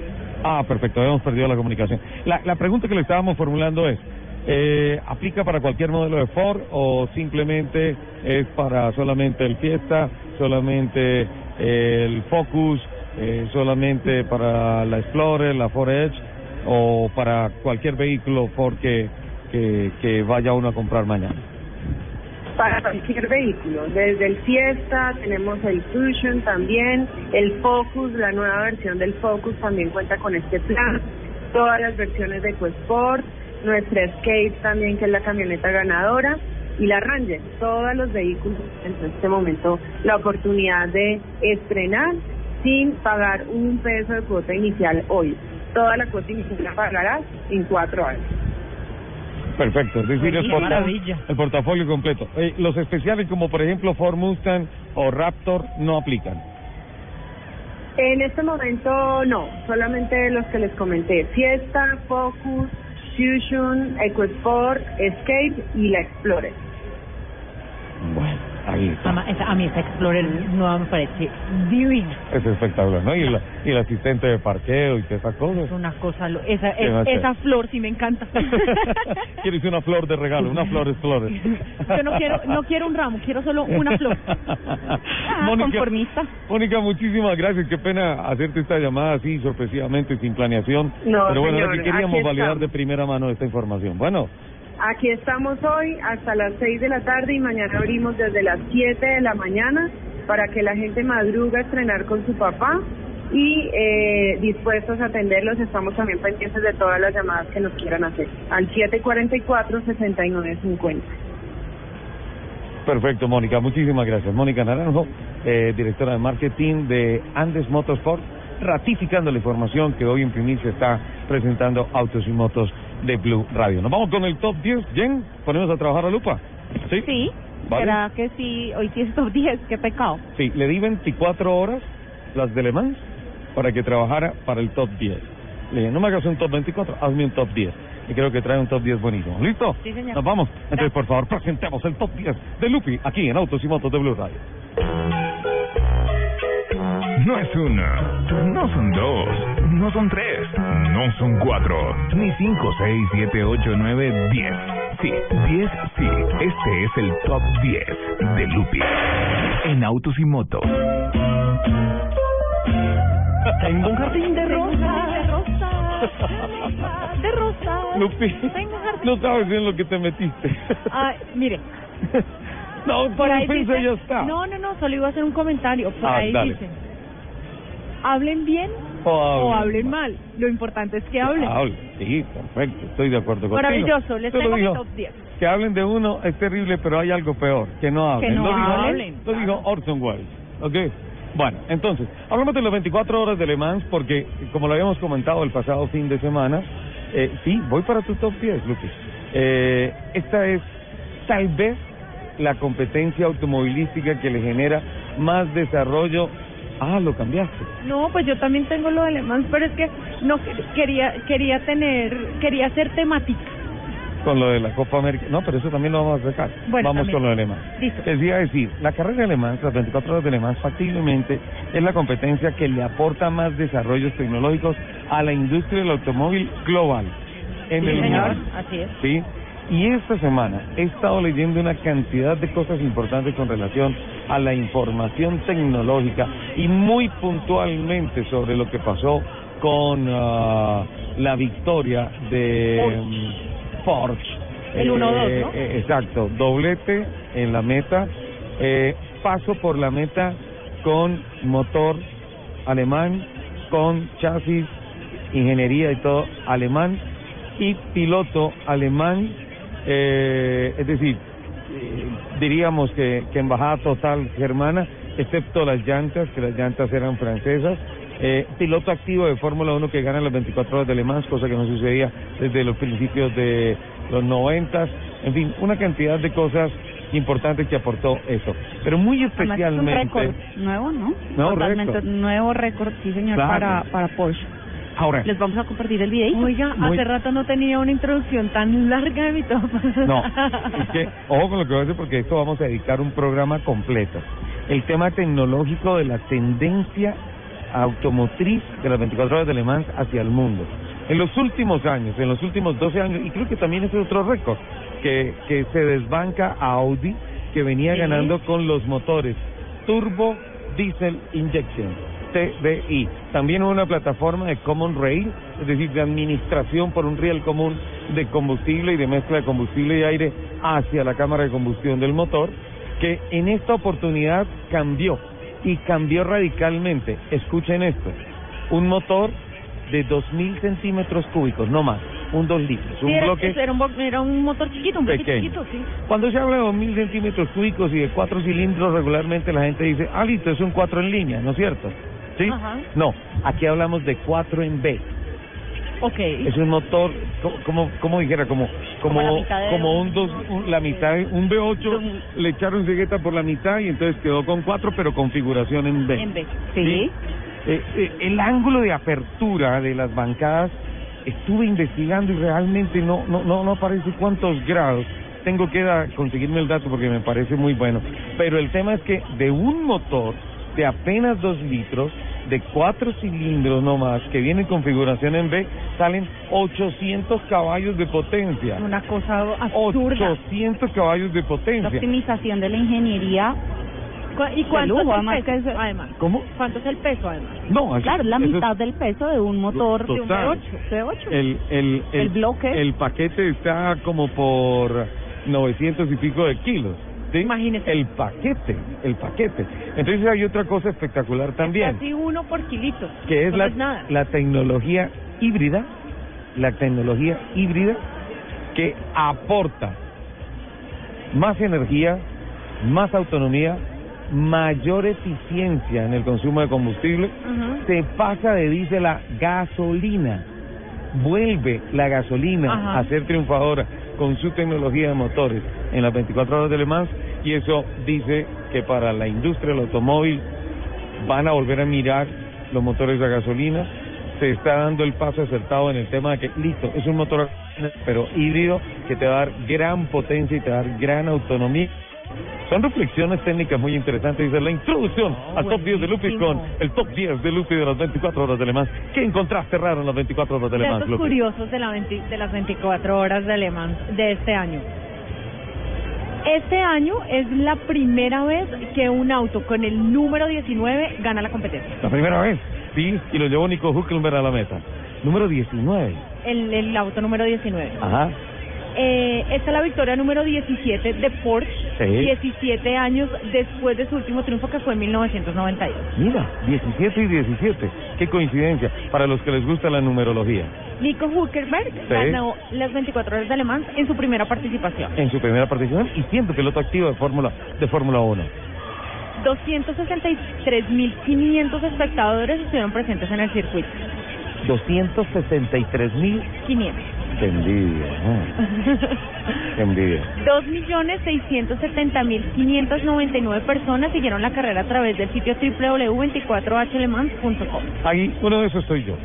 Ah, perfecto, habíamos perdido la comunicación. La, la pregunta que le estábamos formulando es, eh, ¿aplica para cualquier modelo de Ford o simplemente es para solamente el Fiesta, solamente eh, el Focus, eh, solamente para la Explorer, la Ford Edge o para cualquier vehículo Ford que, que, que vaya uno a comprar mañana? Para cualquier vehículo, desde el Fiesta, tenemos el Fusion también, el Focus, la nueva versión del Focus también cuenta con este plan, todas las versiones de EcoSport, nuestra Escape también que es la camioneta ganadora y la Ranger, todos los vehículos en este momento la oportunidad de estrenar sin pagar un peso de cuota inicial hoy. Toda la cuota inicial la pagarás en cuatro años. Perfecto, es decir, el, portafolio completo. Eh, los especiales como por ejemplo Ford Mustang o Raptor no aplican. En este momento no, solamente los que les comenté, Fiesta, Focus, Fusion, EcoSport, Escape y la Explorer. Bueno, ahí está. Ama- esa- a mí esa Explorer nueva me parece divina. Es espectacular, ¿no? Y, la- y el asistente de parqueo y todas esas cosas. Es una cosa, lo- esa, es- esa flor sí me encanta. Quieres una flor de regalo, una flor Explorer. Yo no quiero, no quiero un ramo, quiero solo una flor. Ah, conformista. Mónica, muchísimas gracias. Qué pena hacerte esta llamada así sorpresivamente, sin planeación. No, Pero bueno, señor, que queríamos validar estamos. de primera mano esta información. Bueno, Aquí estamos hoy hasta las 6 de la tarde y mañana abrimos desde las 7 de la mañana para que la gente madruga a estrenar con su papá y eh, dispuestos a atenderlos. Estamos también pendientes de todas las llamadas que nos quieran hacer al 744-6950. perfecto, Mónica. Muchísimas gracias. Mónica Naranjo, eh, directora de marketing de Andes Motorsport, ratificando la información que hoy en primicia está presentando Autos y Motos de Blue Radio. Nos vamos con el top 10. Jen, ponemos a trabajar a Lupa. Sí. Sí. Vale. ¿Será que sí? Hoy sí es top 10, qué pecado. Sí, le di 24 horas, las de Le Mans, para que trabajara para el top 10. Le dije, no me hagas un top 24, hazme un top 10. Y creo que trae un top 10 buenísimo. ¿Listo? Sí, señor. Nos vamos. Entonces, por favor, presentemos el top 10 de Lupi aquí en Autos y Motos de Blue Radio. No es una, no son dos, no son tres, no son cuatro, ni cinco, seis, siete, ocho, nueve, diez. Sí, diez, sí. Este es el top 10 de Lupi en Autos y Motos. Tengo un jardín de rosas. De rosas. Lupi, Tengo un jardín. no sabes en lo que te metiste. Ay, mire. No, por ahí dice, ya está. No, no, no, solo iba a hacer un comentario. Por Ah, ahí dale. dice, hablen bien O o hablen hablen mal. Lo importante es que hablen. Hable. Sí, perfecto, estoy de acuerdo contigo. Maravilloso, les tengo mi top 10. Que hablen de uno es terrible, pero hay algo peor, que no hablen. Que no lo dijo, hablen, Lo dijo Orson Welles, ¿ok? Bueno, entonces, hablamos de las 24 horas de Le Mans, porque, como lo habíamos comentado el pasado fin de semana, eh, sí, voy para tu top 10, Lupi. Eh, esta es, tal vez, la competencia automovilística que le genera más desarrollo. Ah, lo cambiaste. No, pues yo también tengo lo de Le Mans, pero es que no quería quería tener quería hacer temática. Con lo de la Copa América. No, pero eso también lo vamos a sacar. Bueno, vamos también. con lo de Le Mans. Listo. Les iba a decir, la carrera de Le Mans, las 24 horas de Le Mans, factiblemente es la competencia que le aporta más desarrollos tecnológicos a la industria del automóvil global. En Sí, el señor, mundo. así es. ¿sí? Y esta semana he estado leyendo una cantidad de cosas importantes con relación a la información tecnológica y muy puntualmente sobre lo que pasó con ah, la victoria de mm, Porsche. El 1-2, ¿no? eh, exacto, doblete en la meta, eh, paso por la meta con motor alemán, con chasis, ingeniería y todo alemán y piloto alemán, eh, es decir, eh, diríamos que, que embajada total germana, excepto las llantas, que las llantas eran francesas. Eh, piloto activo de Fórmula 1 que gana las 24 horas de Le Mans, cosa que no sucedía desde los principios de los 90. En fin, una cantidad de cosas importantes que aportó eso. Pero muy Además, es un especialmente... récord nuevo, ¿no? Nuevo Totalmente récord. nuevo récord, sí señor, Claro. para, para Porsche. Ahora, Les vamos a compartir el videito. Oiga, Muy- hace rato no tenía una introducción tan larga de mi. No, es que, ojo con lo que voy a decir porque esto vamos a dedicar un programa completo. El tema tecnológico de la tendencia automotriz de las 24 horas de Le Mans hacia el mundo. En los últimos años, en los últimos 12 años, y creo que también es otro récord, que, que se desbanca a Audi, que venía Sí. ganando con los motores Turbo Diesel Injection, TDI. También una plataforma de Common Rail, es decir, de administración por un riel común de combustible y de mezcla de combustible y aire hacia la cámara de combustión del motor, que en esta oportunidad cambió y cambió radicalmente. Escuchen esto, un motor de 2.000 centímetros cúbicos, no más, un 2 litros, un Sí, era, bloque era un, era un motor chiquito, un Pequeño. chiquito, sí. cuando se habla de 2.000 centímetros cúbicos y de cuatro cilindros, regularmente la gente dice, ah, listo, es un 4 en línea, ¿no es cierto? ¿Sí? Ajá. No, aquí hablamos de 4 en B. Ok. Es un motor, co- como, como dijera, como como Como la mitad de como un- dos, un- la mitad, un V8, le echaron cegueta por la mitad y entonces quedó con 4, pero configuración en B. En B. Sí. Eh, eh, el ángulo de apertura de las bancadas estuve investigando y realmente no no no no aparece cuántos grados. Tengo que da- conseguirme el dato porque me parece muy bueno. Pero el tema es que de un motor de apenas dos litros, de cuatro cilindros no más, que viene en configuración en B, salen 800 caballos de potencia. Una cosa absurda. 800 caballos de La potencia. optimización de la ingeniería. ¿Y cuánto lujo, es el además peso? Además. ¿Cómo? ¿Cuánto es el peso, además? No, así- Claro, la eso es- mitad del peso de un motor de un Total. V8. V8. el, el, el, El bloque. El paquete está como por 900 y pico de kilos. ¿Sí? Imagínese. El paquete, el paquete. Entonces hay otra cosa espectacular también, Casi uno por kilito. que es No la, es nada. la tecnología híbrida, la tecnología híbrida que aporta más energía, más autonomía, mayor eficiencia en el consumo de combustible, Ujú. se pasa de diésel a gasolina. Vuelve la gasolina a ser triunfadora con su tecnología de motores en las 24 horas de Le Mans y eso dice que para la industria del automóvil van a volver a mirar los motores a gasolina. Se está dando el paso acertado en el tema de que, listo, es un motor pero híbrido que te va a dar gran potencia y te va a dar gran autonomía. Son reflexiones técnicas muy interesantes. Dice la introducción al top 10 de Lupi con el top 10 de Lupi de las 24 horas de Le Mans. ¿Qué encontraste raro en las 24 horas de Le Mans, Datos Lupi? curiosos de, la 20 de las 24 horas de Le Mans de este año. Este año es la primera vez que un auto con el número 19 gana la competencia. La primera vez, sí, y lo llevó Nico Huckelberg a la meta. Número 19. El, el auto número 19. Ajá. Eh, esta es la victoria número 17 de Porsche, Sí. 17 años después de su último triunfo que fue en 1992. Mira, 17 y 17. Qué coincidencia para los que les gusta la numerología. Nico Huckerberg ganó las 24 horas de Le Mans en su primera participación. En su primera participación y siendo piloto activo de Fórmula de Fórmula 1. 263.500 espectadores estuvieron presentes en el circuito. 263 mil 500. Qué envidia, ¿eh? Qué envidia. 2.670.599 personas siguieron la carrera a través del sitio www.24hlemans.com. Ahí, uno de esos soy yo.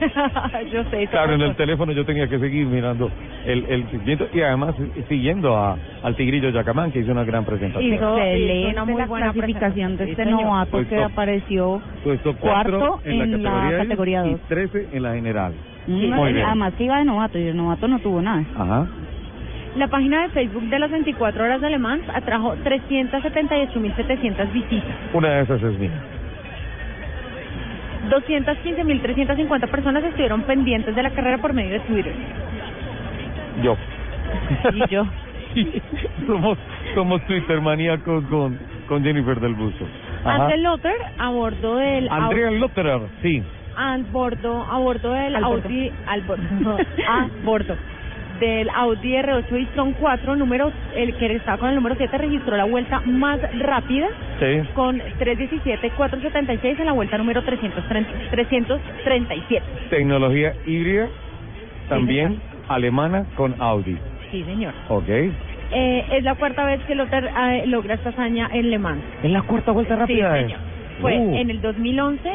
yo sé. Claro, en el teléfono yo tenía que seguir mirando el, el seguimiento y además siguiendo a, al Tigrillo Yacamán, que hizo una gran presentación. Excelente una muy la buena clasificación de este Sí, señor. novato Puesto- que apareció Puesto cuatro cuarto en, la categoría, categoría y 2. 13 en la general. Mm, Muy bien. Además que iba de novato y el novato no tuvo nada. Ajá. La página de Facebook de las 24 horas de Le Mans atrajo 378.700 visitas. Una de esas es mía. 215.350 personas estuvieron pendientes de la carrera por medio de Twitter. Yo. Y yo. somos, somos Twitter maníacos con, con Jennifer del Busto. Ansel Lotter a bordo del Andrea Lotterer, sí. a bordo a bordo del. Audi al bordo a bordo del Audi R8 e-tron 4 número el que estaba con el número 7 registró la vuelta más rápida Sí. con 317 476 en la vuelta número 330 337 Tecnología híbrida, también alemana con Audi. sí señor Ok. eh, es la cuarta vez que Lotter eh, logra esta hazaña en Le Mans Es la cuarta vuelta rápida. sí eh. señor fue Uh. en el 2011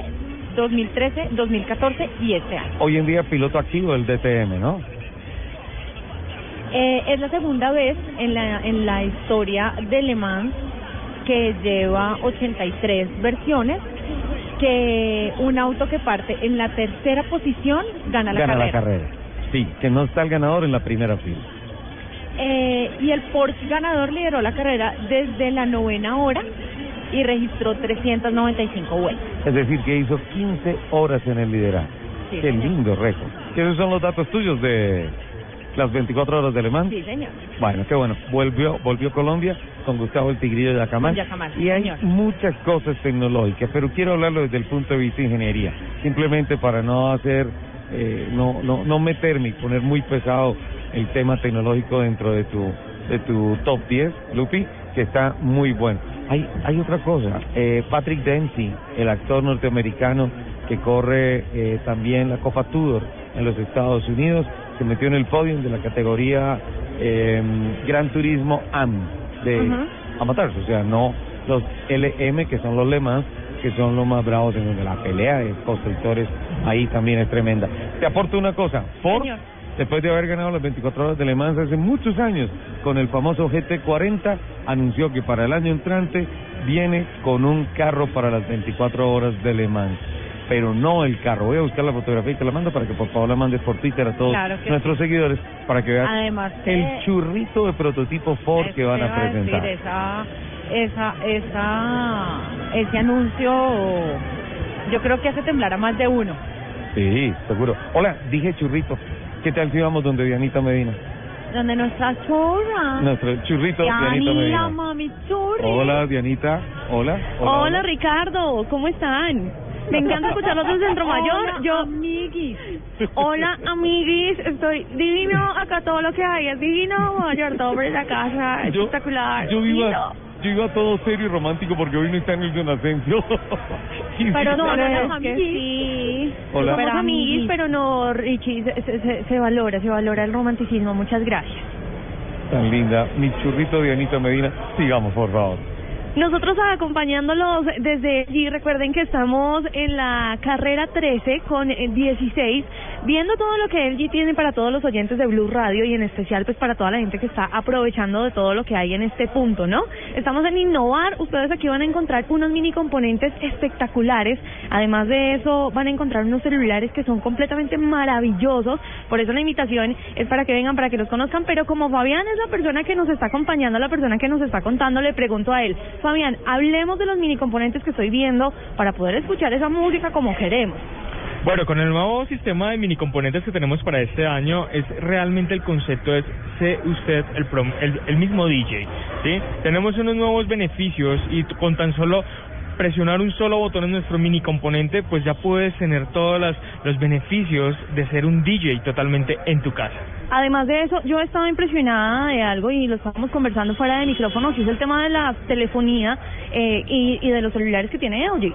2013 2014 y este año Hoy en día piloto activo del DTM, ¿no? Eh, es la segunda vez en la, en la historia de Le Mans que lleva 83 versiones que un auto que parte en la tercera posición gana la Gana carrera. la carrera. Sí, que no está el ganador en la primera fila. Eh, y el Porsche ganador lideró la carrera desde la novena hora y registró 395 vueltas. Es decir, que hizo 15 horas en el liderazgo. Sí, Qué lindo récord. Que esos son los datos tuyos de las 24 horas de Le Mans. Sí, señor. Bueno, qué bueno. Volvió, volvió Colombia con Gustavo el Tigrillo de Yacamán. Yacamán, Y hay señor. muchas cosas tecnológicas, pero quiero hablarlo desde el punto de vista de ingeniería. Simplemente para no hacer, eh, no, no, no meterme y poner muy pesado el tema tecnológico dentro de tu, de tu top 10, Lupi, que está muy bueno. Hay, hay otra cosa. Eh, Patrick Dempsey, el actor norteamericano que corre eh, también la Copa Tudor en los Estados Unidos, se metió en el podio de la categoría eh, Gran Turismo AM de Ujú. amateurs, o sea, no los LM que son los Le Mans, que son los más bravos en donde la pelea de constructores ahí también es tremenda. Te aporto una cosa, Ford, Señor. después de haber ganado las 24 horas de Le Mans hace muchos años con el famoso GT40, anunció que para el año entrante viene con un carro para las 24 horas de Le Mans. Pero no el carro. Voy a buscar la fotografía y te la mando para que por favor la mandes por Twitter a todos Claro nuestros seguidores para que vean Además, el eh, churrito de prototipo Ford que van a iba decir, presentar. esa, esa, esa, ese anuncio, yo creo que hace temblar a más de uno. Sí, seguro. Hola, dije churrito. ¿Qué tal si vamos donde Dianita Medina? Donde nuestra churra. Nuestro churrito Dianita Yanila, Medina. mami churri. Hola, Dianita. Hola. Hola, Ricardo, ¿cómo están? Me encanta escucharlos desde Centro Mayor. Hola, Yo, amiguis. hola, amiguis, estoy divino. Acá todo lo que hay es divino. Mayor, todo por la casa, Yo- espectacular. Yo iba, lindo. yo iba todo serio y romántico porque hoy no está en el Don Asensio. Pero no, no, es amiguis. que- sí. Hola. Somos amiguis, pero no, Richie, se, se- se, se valora, se valora el romanticismo. Muchas gracias. Tan linda. Mi churrito Dianita Medina. Sigamos, por favor. Nosotros acompañándolos desde allí, recuerden que estamos en la carrera 13 con eh, 16, viendo todo lo que LG tiene para todos los oyentes de Blue Radio y en especial pues para toda la gente que está aprovechando de todo lo que hay en este punto, ¿no? Estamos en innovar, ustedes aquí van a encontrar unos mini componentes espectaculares, además de eso van a encontrar unos celulares que son completamente maravillosos, por eso la invitación es para que vengan, para que los conozcan, pero como Fabián es la persona que nos está acompañando, la persona que nos está contando, le pregunto a él, Fabián, hablemos de los mini componentes que estoy viendo para poder escuchar esa música como queremos. Bueno, con el nuevo sistema de mini componentes que tenemos para este año, es realmente el concepto es sé usted el, prom- el, el mismo DJ, ¿sí? Tenemos unos nuevos beneficios y con tan solo presionar un solo botón en nuestro mini componente, pues ya puedes tener todos las- los beneficios de ser un DJ totalmente en tu casa. Además de eso, yo estaba impresionada de algo y lo estábamos conversando fuera de micrófonos, es el tema de la telefonía eh, y, y de los celulares que tiene LG.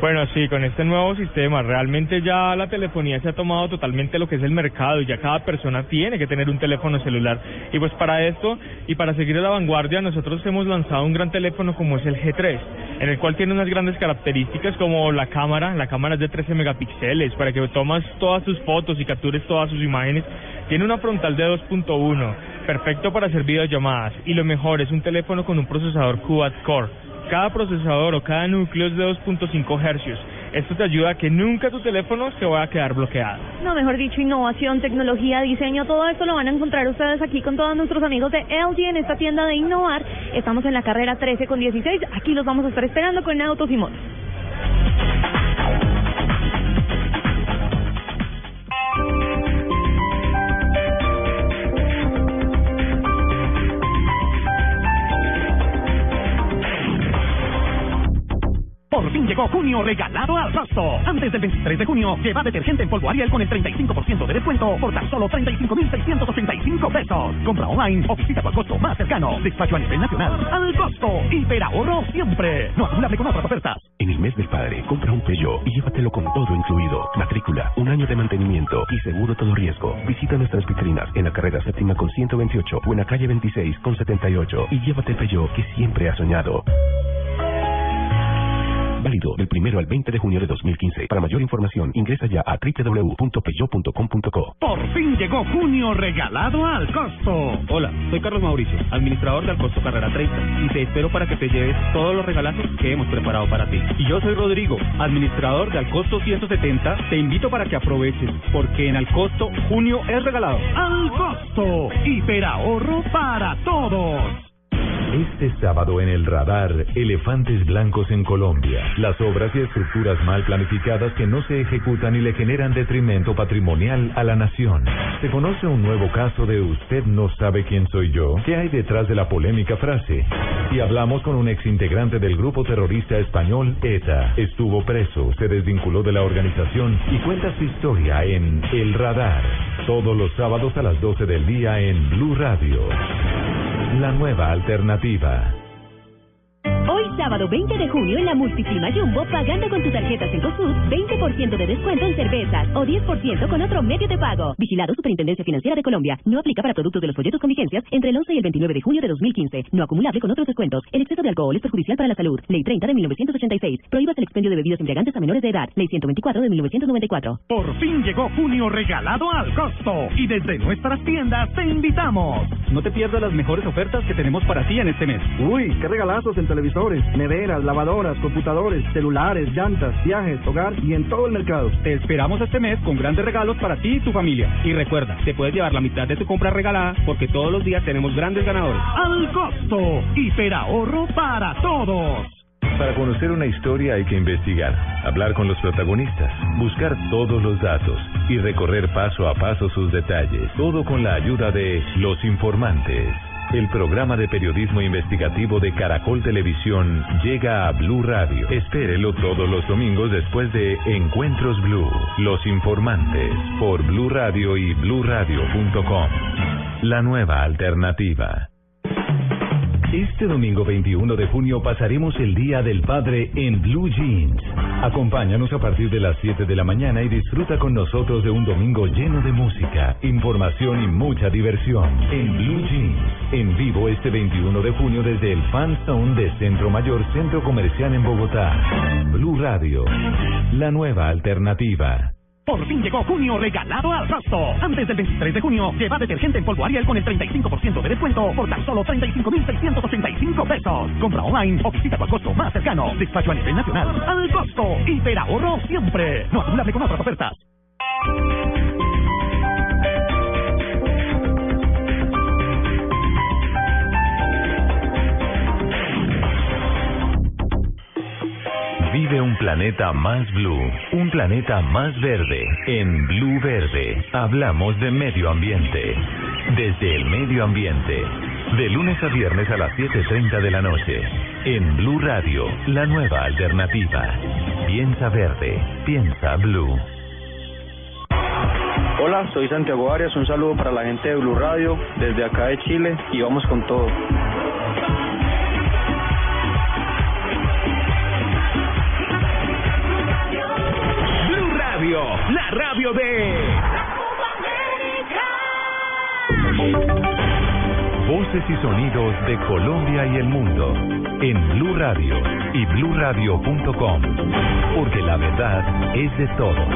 Bueno, sí, con este nuevo sistema, realmente ya la telefonía se ha tomado totalmente lo que es el mercado y ya cada persona tiene que tener un teléfono celular. Y pues para esto y para seguir a la vanguardia, nosotros hemos lanzado un gran teléfono como es el G3, en el cual tiene unas grandes características como la cámara, la cámara es de 13 megapíxeles, para que tomas todas sus fotos y captures todas sus imágenes. Tiene una frontal de 2.1, perfecto para hacer videollamadas. Y lo mejor, es un teléfono con un procesador quad core cada procesador o cada núcleo es de 2.5 hercios. Esto te ayuda a que nunca tu teléfono se vaya a quedar bloqueado. No, mejor dicho, innovación, tecnología, diseño, todo esto lo van a encontrar ustedes aquí con todos nuestros amigos de LG en esta tienda de Innovar. Estamos en la carrera 13 con 16. Aquí los vamos a estar esperando con autos y motos. Por fin llegó junio regalado al costo. Antes del 23 de junio, lleva detergente en polvo Ariel con el 35% de descuento por tan solo 35,685 pesos. Compra online o visita tu al costo más cercano. Despacho a nivel nacional. Al costo. Hiperahorro siempre. No acumulable con otras ofertas. En el mes del padre, compra un Peugeot y llévatelo con todo incluido. Matrícula, un año de mantenimiento y seguro todo riesgo. Visita nuestras vitrinas en la carrera séptima con 128 o en la calle 26 con 78 y llévate el Peugeot que siempre has soñado. Válido del primero al 20 de junio de 2015. Para mayor información, ingresa ya a www.peugeot.com.co. Por fin llegó junio regalado al costo. Hola, soy Carlos Mauricio, administrador del Costo Carrera 30 y te espero para que te lleves todos los regalazos que hemos preparado para ti. Y yo soy Rodrigo, administrador de Alcosto 170. Te invito para que aproveches, porque en Alcosto junio es regalado. Al costo. Hiperahorro para todos. Este sábado en el radar, elefantes blancos en Colombia. Las obras y estructuras mal planificadas que no se ejecutan y le generan detrimento patrimonial a la nación. Se conoce un nuevo caso de usted no sabe quién soy yo. ¿Qué hay detrás de la polémica frase? Y hablamos con un exintegrante del grupo terrorista español ETA. Estuvo preso, se desvinculó de la organización y cuenta su historia en El Radar. Todos los sábados a las 12 del día en Blue Radio. La nueva alternativa alternativa. Hoy sábado 20 de junio en la Multiprima Jumbo, pagando con tu tarjeta Cencosud, 20% de descuento en cervezas o 10% con otro medio de pago. Vigilado Superintendencia Financiera de Colombia. No aplica para productos de los folletos con vigencias entre el 11 y el 29 de junio de 2015. No acumulable con otros descuentos. El exceso de alcohol es perjudicial para la salud. Ley 30 de 1986. Prohíbas el expendio de bebidas embriagantes a menores de edad. Ley 124 de 1994. Por fin llegó junio regalado al costo. Y desde nuestras tiendas te invitamos. No te pierdas las mejores ofertas que tenemos para ti en este mes. Uy, qué regalazos en televisores, neveras, lavadoras, computadores, celulares, llantas, viajes, hogar y en todo el mercado. Te esperamos este mes con grandes regalos para ti y tu familia. Y recuerda, te puedes llevar la mitad de tu compra regalada porque todos los días tenemos grandes ganadores. Al costo. Hiperahorro para todos. Para conocer una historia hay que investigar, hablar con los protagonistas, buscar todos los datos y recorrer paso a paso sus detalles. Todo con la ayuda de Los Informantes. El programa de periodismo investigativo de Caracol Televisión llega a Blue Radio. Espérelo todos los domingos después de Encuentros Blue. Los Informantes por Blue Radio y bluradio.com. La nueva alternativa. Este domingo 21 de junio pasaremos el Día del Padre en Blue Jeans. Acompáñanos a partir de las 7 de la mañana y disfruta con nosotros de un domingo lleno de música, información y mucha diversión. En Blue Jeans, en vivo este 21 de junio desde el Fan Zone de Centro Mayor Centro Comercial en Bogotá. Blue Radio, la nueva alternativa. Por fin llegó junio regalado al costo. Antes del 23 de junio, lleva detergente en polvo Ariel con el 35% de descuento por tan solo 35,685 pesos. Compra online o visita tu costo más cercano. Despacho a nivel nacional. Al costo. Hiperahorro siempre. No acumulable con otras ofertas. Vive un planeta más blue, un planeta más verde. En Blue Verde hablamos de medio ambiente. Desde el medio ambiente. De lunes a viernes a las 7.30 de la noche. En Blue Radio, la nueva alternativa. Piensa verde, piensa blue. Hola, soy Santiago Arias, un saludo para la gente de Blue Radio desde acá de Chile y vamos con todo. Espacio de Voces y sonidos de Colombia y el mundo en Blue Radio y bluradio.com, porque la verdad es de todos.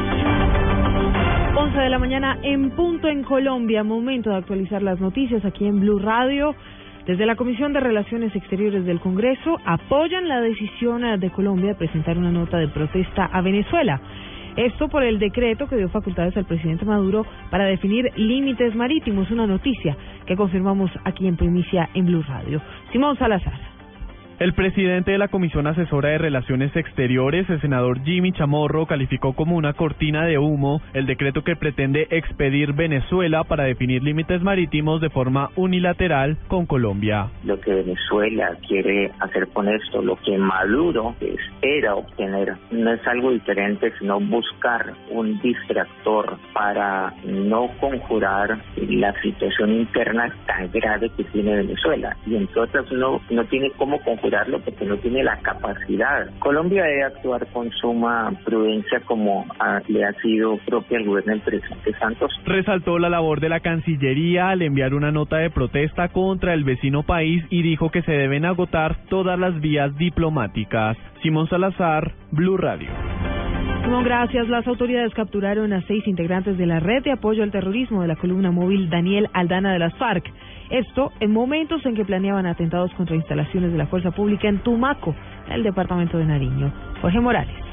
11 de la mañana en punto en Colombia. Momento de actualizar las noticias aquí en Blue Radio. Desde la Comisión de Relaciones Exteriores del Congreso apoyan la decisión de Colombia de presentar una nota de protesta a Venezuela. Esto por el decreto que dio facultades al presidente Maduro para definir límites marítimos, una noticia que confirmamos aquí en primicia en Blue Radio. Simón Salazar. El presidente de la Comisión Asesora de Relaciones Exteriores, el senador Jimmy Chamorro, calificó como una cortina de humo el decreto que pretende expedir Venezuela para definir límites marítimos de forma unilateral con Colombia. Lo que Venezuela quiere hacer con esto, lo que Maduro espera obtener, no es algo diferente, sino buscar un distractor para no conjurar la situación interna tan grave que tiene Venezuela. Y entonces no, no tiene cómo conjurar porque no tiene la capacidad. Colombia debe actuar con suma prudencia como ah, le ha sido propia al gobierno del presidente Santos. Resaltó la labor de la Cancillería al enviar una nota de protesta contra el vecino país y dijo que se deben agotar todas las vías diplomáticas. Simón Salazar, Blue Radio. Gracias. Las autoridades capturaron a seis integrantes de la red de apoyo al terrorismo de la columna móvil Daniel Aldana de las FARC. Esto en momentos en que planeaban atentados contra instalaciones de la fuerza pública en Tumaco, en el departamento de Nariño. Jorge Morales.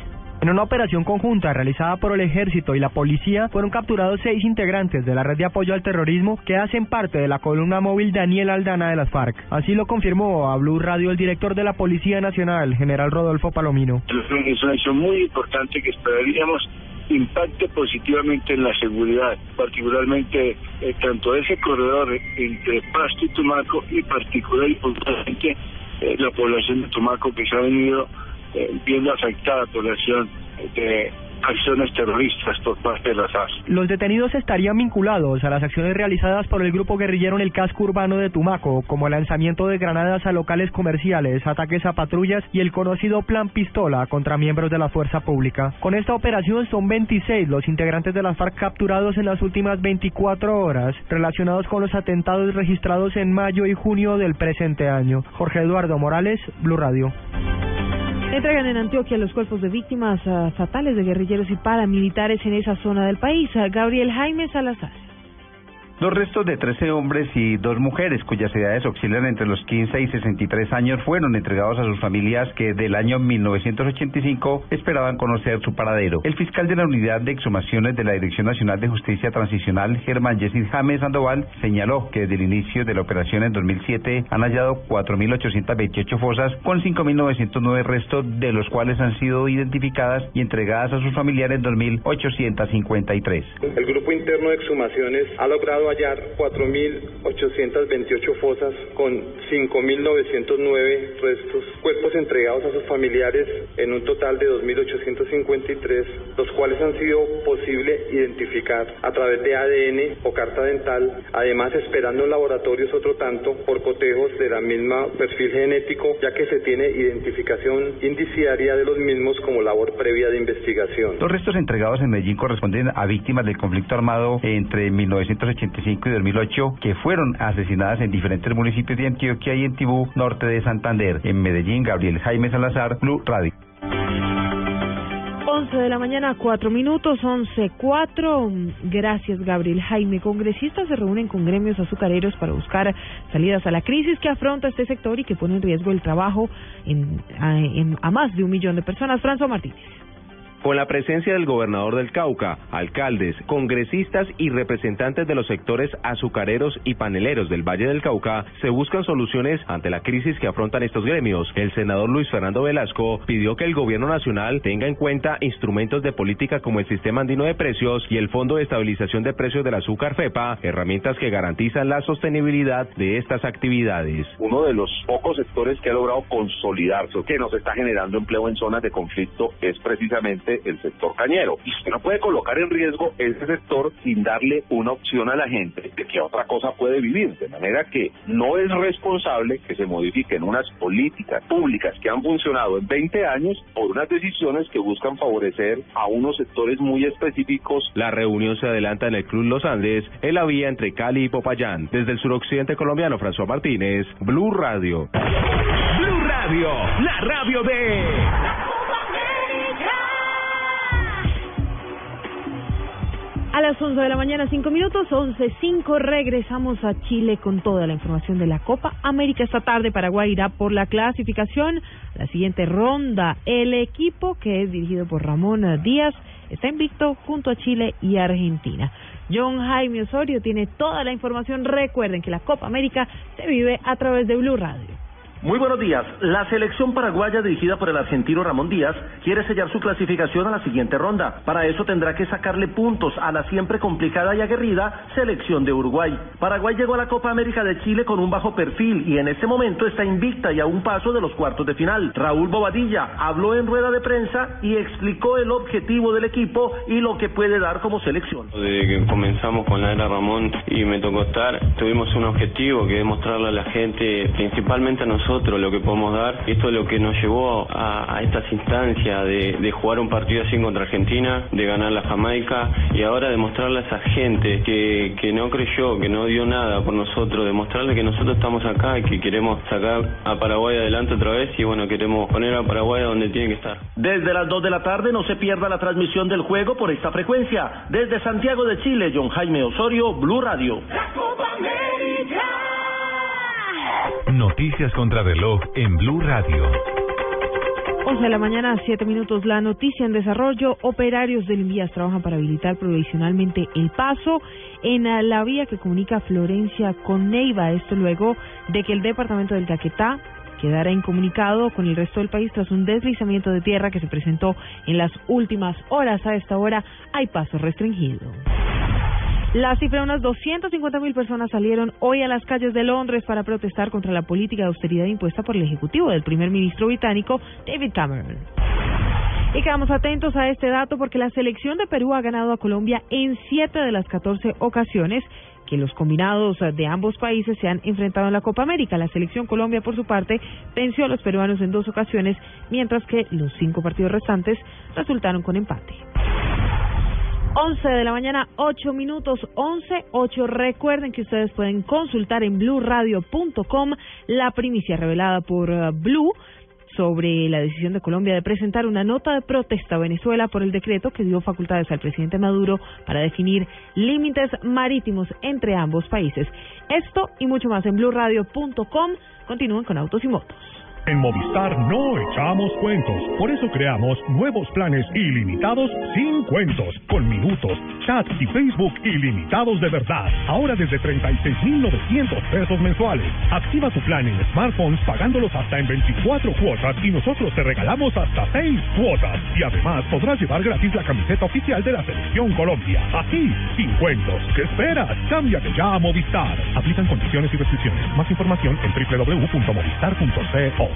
En una operación conjunta realizada por el ejército y la policía, fueron capturados seis integrantes de la red de apoyo al terrorismo que hacen parte de la columna móvil Daniel Aldana de las FARC. Así lo confirmó a Blue Radio el director de la Policía Nacional, general Rodolfo Palomino. Es una acción muy importante que esperaríamos impacte positivamente en la seguridad, particularmente eh, tanto ese corredor entre Pasto y Tumaco y particular y puntualmente eh, la población de Tumaco que se ha venido eh, viendo afectada por la acción de acciones terroristas por parte de las AS. Los detenidos estarían vinculados a las acciones realizadas por el grupo guerrillero en el casco urbano de Tumaco, como el lanzamiento de granadas a locales comerciales, ataques a patrullas y el conocido Plan Pistola contra miembros de la fuerza pública. Con esta operación son 26 los integrantes de las FARC capturados en las últimas 24 horas, relacionados con los atentados registrados en mayo y junio del presente año. Jorge Eduardo Morales, Blue Radio. Entregan en Antioquia los cuerpos de víctimas ah, fatales de guerrilleros y paramilitares en esa zona del país. Ah, Gabriel Jaime Salazar. Los restos de 13 hombres y dos mujeres cuyas edades oscilan entre los 15 y 63 años fueron entregados a sus familias que del año 1985 esperaban conocer su paradero. El fiscal de la Unidad de Exhumaciones de la Dirección Nacional de Justicia Transicional, Germán Jessid James Sandoval, señaló que desde el inicio de la operación en 2007 han hallado 4.828 fosas con 5.909 restos, de los cuales han sido identificadas y entregadas a sus familiares 2.853. El grupo interno de exhumaciones ha logrado hallar 4.828 fosas con 5.909 restos, cuerpos entregados a sus familiares en un total de 2.853, los cuales han sido posible identificar a través de ADN o carta dental, además esperando en laboratorios otro tanto por cotejos de la misma perfil genético, ya que se tiene identificación indiciaria de los mismos como labor previa de investigación. Los restos entregados en Medellín corresponden a víctimas del conflicto armado entre 1985 y 2008 que fueron asesinadas en diferentes municipios de Antioquia y en Tibú, norte de Santander. En Medellín, Gabriel Jaime Salazar, Blue Radio. 11 de la mañana, 4 minutos, 11, 4. Gracias, Gabriel Jaime. Congresistas se reúnen con gremios azucareros para buscar salidas a la crisis que afronta este sector y que pone en riesgo el trabajo en- a más de un millón de personas. François Martínez. Con la presencia del gobernador del Cauca, alcaldes, congresistas y representantes de los sectores azucareros y paneleros del Valle del Cauca, se buscan soluciones ante la crisis que afrontan estos gremios. El senador Luis Fernando Velasco pidió que el gobierno nacional tenga en cuenta instrumentos de política como el Sistema Andino de Precios y el Fondo de Estabilización de Precios del Azúcar FEPA, herramientas que garantizan la sostenibilidad de estas actividades. uno de los pocos sectores que ha logrado consolidarse, que nos está generando empleo en zonas de conflicto, es precisamente especialmente el sector cañero. Y usted no puede colocar en riesgo ese sector sin darle una opción a la gente de que otra cosa puede vivir. De manera que no es responsable que se modifiquen unas políticas públicas que han funcionado en 20 años por unas decisiones que buscan favorecer a unos sectores muy específicos. La reunión se adelanta en el Club Los Andes, en la vía entre Cali y Popayán. Desde el suroccidente colombiano, François Martínez, Blue Radio. Blue Radio, la radio de... A las 11 de la mañana, 5 minutos, 11.05, regresamos a Chile con toda la información de la Copa América. Esta tarde Paraguay irá por la clasificación la siguiente ronda. El equipo, que es dirigido por Ramón Díaz, está invicto junto a Chile y Argentina. John Jaime Osorio tiene toda la información. Recuerden que la Copa América se vive a través de Blue Radio. Muy buenos días. La selección paraguaya dirigida por el argentino Ramón Díaz quiere sellar su clasificación a la siguiente ronda. Para eso tendrá que sacarle puntos a la siempre complicada y aguerrida selección de Uruguay. Paraguay llegó a la Copa América de Chile con un bajo perfil y en este momento está invicta y a un paso de los cuartos de final. Raúl Bobadilla habló en rueda de prensa y explicó el objetivo del equipo y lo que puede dar como selección. Desde que comenzamos con la era Ramón y me tocó estar, tuvimos un objetivo que es a la gente, principalmente a nosotros, lo que podemos dar. Esto es lo que nos llevó a, a estas instancias de, de, jugar un partido así contra Argentina, de ganar la Jamaica y ahora demostrarle a esa gente que, que no creyó, que no dio nada por nosotros, demostrarle que nosotros estamos acá y que queremos sacar a Paraguay adelante otra vez y bueno, queremos poner a Paraguay donde tiene que estar. Desde las 2 de la tarde no se pierda la transmisión del juego por esta frecuencia. Desde Santiago de Chile, John Jaime Osorio, Blue Radio. Noticias contra reloj en Blue Radio. 11 de la mañana, 7 minutos. La noticia en desarrollo. Operarios del Invías trabajan para habilitar provisionalmente el paso en la vía que comunica Florencia con Neiva. Esto luego de que el departamento del Caquetá quedara incomunicado con el resto del país tras un deslizamiento de tierra que se presentó en las últimas horas. A esta hora hay paso restringido. La cifra de unas 250 mil personas salieron hoy a las calles de Londres para protestar contra la política de austeridad impuesta por el Ejecutivo del primer ministro británico David Cameron. Y quedamos atentos a este dato porque la selección de Perú ha ganado a Colombia en siete de las 14 ocasiones que los combinados de ambos países se han enfrentado en la Copa América. La selección Colombia, por su parte, venció a los peruanos en dos ocasiones, mientras que los cinco partidos restantes resultaron con empate. 11 de la mañana, 8 minutos, 11, 8. Recuerden que ustedes pueden consultar en bluradio.com la primicia revelada por uh, Blue sobre la decisión de Colombia de presentar una nota de protesta a Venezuela por el decreto que dio facultades al presidente Maduro para definir límites marítimos entre ambos países. Esto y mucho más en bluradio.com. Continúen con Autos y Motos. En Movistar no echamos cuentos, por eso creamos nuevos planes ilimitados sin cuentos, con minutos, chat y Facebook ilimitados de verdad. Ahora desde 36.900 pesos mensuales. Activa tu plan en smartphones pagándolos hasta en 24 cuotas y nosotros te regalamos hasta 6 cuotas. Y además podrás llevar gratis la camiseta oficial de la Selección Colombia. Así, sin cuentos. ¿Qué esperas? Cámbiate ya a Movistar. Aplican condiciones y restricciones. Más información en www.movistar.co.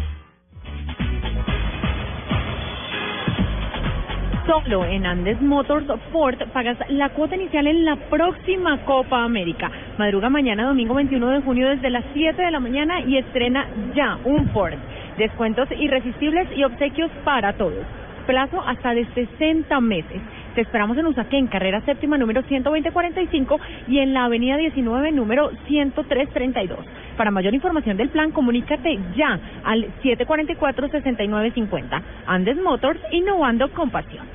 Solo en Andes Motors Ford pagas la cuota inicial en la próxima Copa América. Madruga mañana, domingo 21 de junio, desde las 7 de la mañana y estrena ya un Ford. Descuentos irresistibles y obsequios para todos. Plazo hasta de 60 meses. Te esperamos en Usaquén, carrera séptima número 12045 y en la avenida 19 número 10332. Para mayor información del plan, comunícate ya al 744-6950. Andes Motors, innovando con pasión.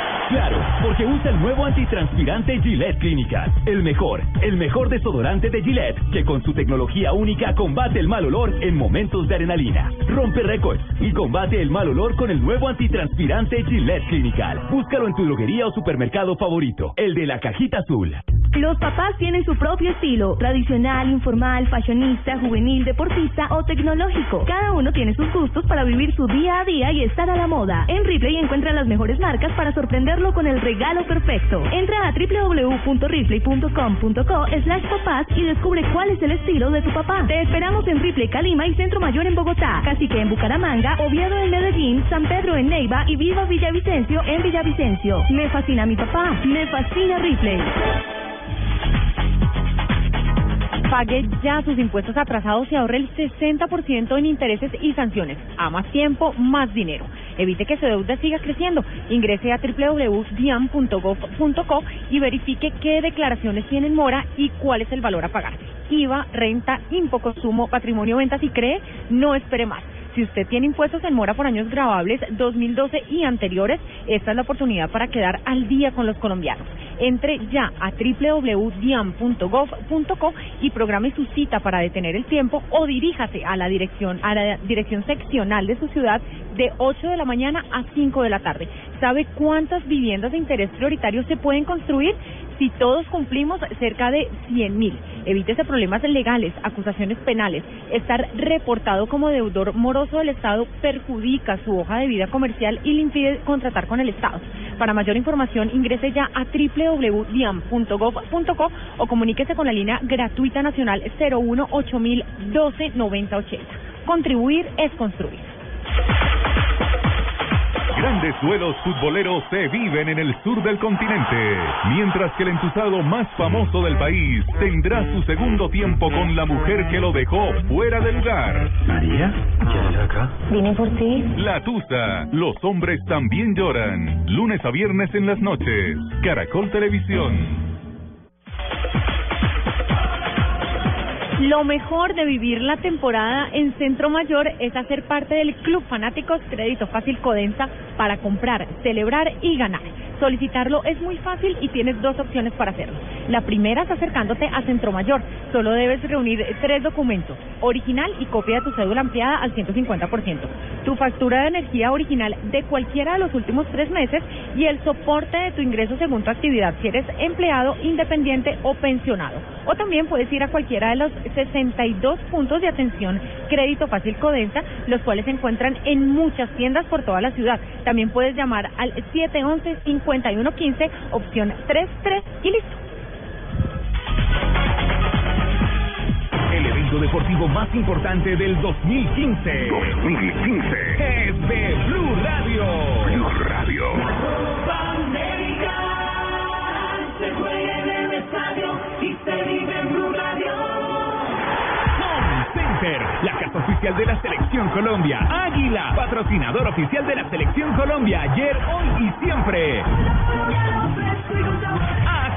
Claro, porque usa el nuevo antitranspirante Gillette Clinical. El mejor, el mejor desodorante de Gillette, que con su tecnología única combate el mal olor en momentos de adrenalina. Rompe récords y combate el mal olor con el nuevo antitranspirante Gillette Clinical. Búscalo en tu droguería o supermercado favorito, el de la cajita azul. Los papás tienen su propio estilo, tradicional, informal, fashionista, juvenil, deportista o tecnológico. Cada uno tiene sus gustos para vivir su día a día y estar a la moda. En Ripley encuentra las mejores marcas para sorprender con el regalo perfecto. Entra a www.ripley.com.co slash papás y descubre cuál es el estilo de tu papá. Te esperamos en Ripley, Calima y Centro Mayor en Bogotá, Cacique en Bucaramanga, Oviedo en Medellín, San Pedro en Neiva y Viva Villavicencio en Villavicencio. Me fascina mi papá, me fascina Ripley. Pague ya sus impuestos atrasados y ahorre el 60% en intereses y sanciones. A más tiempo, más dinero. Evite que su deuda siga creciendo. Ingrese a www.diam.gov.co y verifique qué declaraciones tienen mora y cuál es el valor a pagar. IVA, renta, impo consumo, patrimonio, ventas y cree, no espere más. Si usted tiene impuestos en mora por años grabables 2012 y anteriores, esta es la oportunidad para quedar al día con los colombianos. Entre ya a www.diam.gov.co y programe su cita para detener el tiempo o diríjase a la dirección a la dirección seccional de su ciudad de 8 de la mañana a 5 de la tarde. ¿Sabe cuántas viviendas de interés prioritario se pueden construir? Si todos cumplimos cerca de 100 mil. Evítese problemas legales, acusaciones penales. Estar reportado como deudor moroso del Estado perjudica su hoja de vida comercial y le impide contratar con el Estado. Para mayor información ingrese ya a www.diam.gov.co o comuníquese con la línea gratuita nacional 01 8012 9080. Contribuir es construir. Grandes duelos futboleros se viven en el sur del continente, mientras que el entusado más famoso del país tendrá su segundo tiempo con la mujer que lo dejó fuera del lugar. María, ¿qué haces acá? Vine por ti. La Tusa, los hombres también lloran. Lunes a viernes en las noches. Caracol Televisión. Lo mejor de vivir la temporada en Centro Mayor es hacer parte del Club Fanáticos Crédito Fácil Codensa para comprar, celebrar y ganar. Solicitarlo es muy fácil y tienes dos opciones para hacerlo. La primera es acercándote a Centro Mayor. Solo debes reunir tres documentos, original y copia de tu cédula ampliada al 150%, tu factura de energía original de cualquiera de los últimos tres meses y el soporte de tu ingreso según tu actividad si eres empleado, independiente o pensionado. O también puedes ir a cualquiera de los 62 puntos de atención Crédito Fácil Codensa, los cuales se encuentran en muchas tiendas por toda la ciudad. También puedes llamar al 711-5115, opción 33 y listo. El evento deportivo más importante del 2015. 2015. Es de Blue Radio. Blue Radio. Se juega en el estadio y se vive en Blue Radio. Home Center, la oficial de la Selección Colombia. Águila, patrocinador oficial de la Selección Colombia. Ayer, hoy y siempre.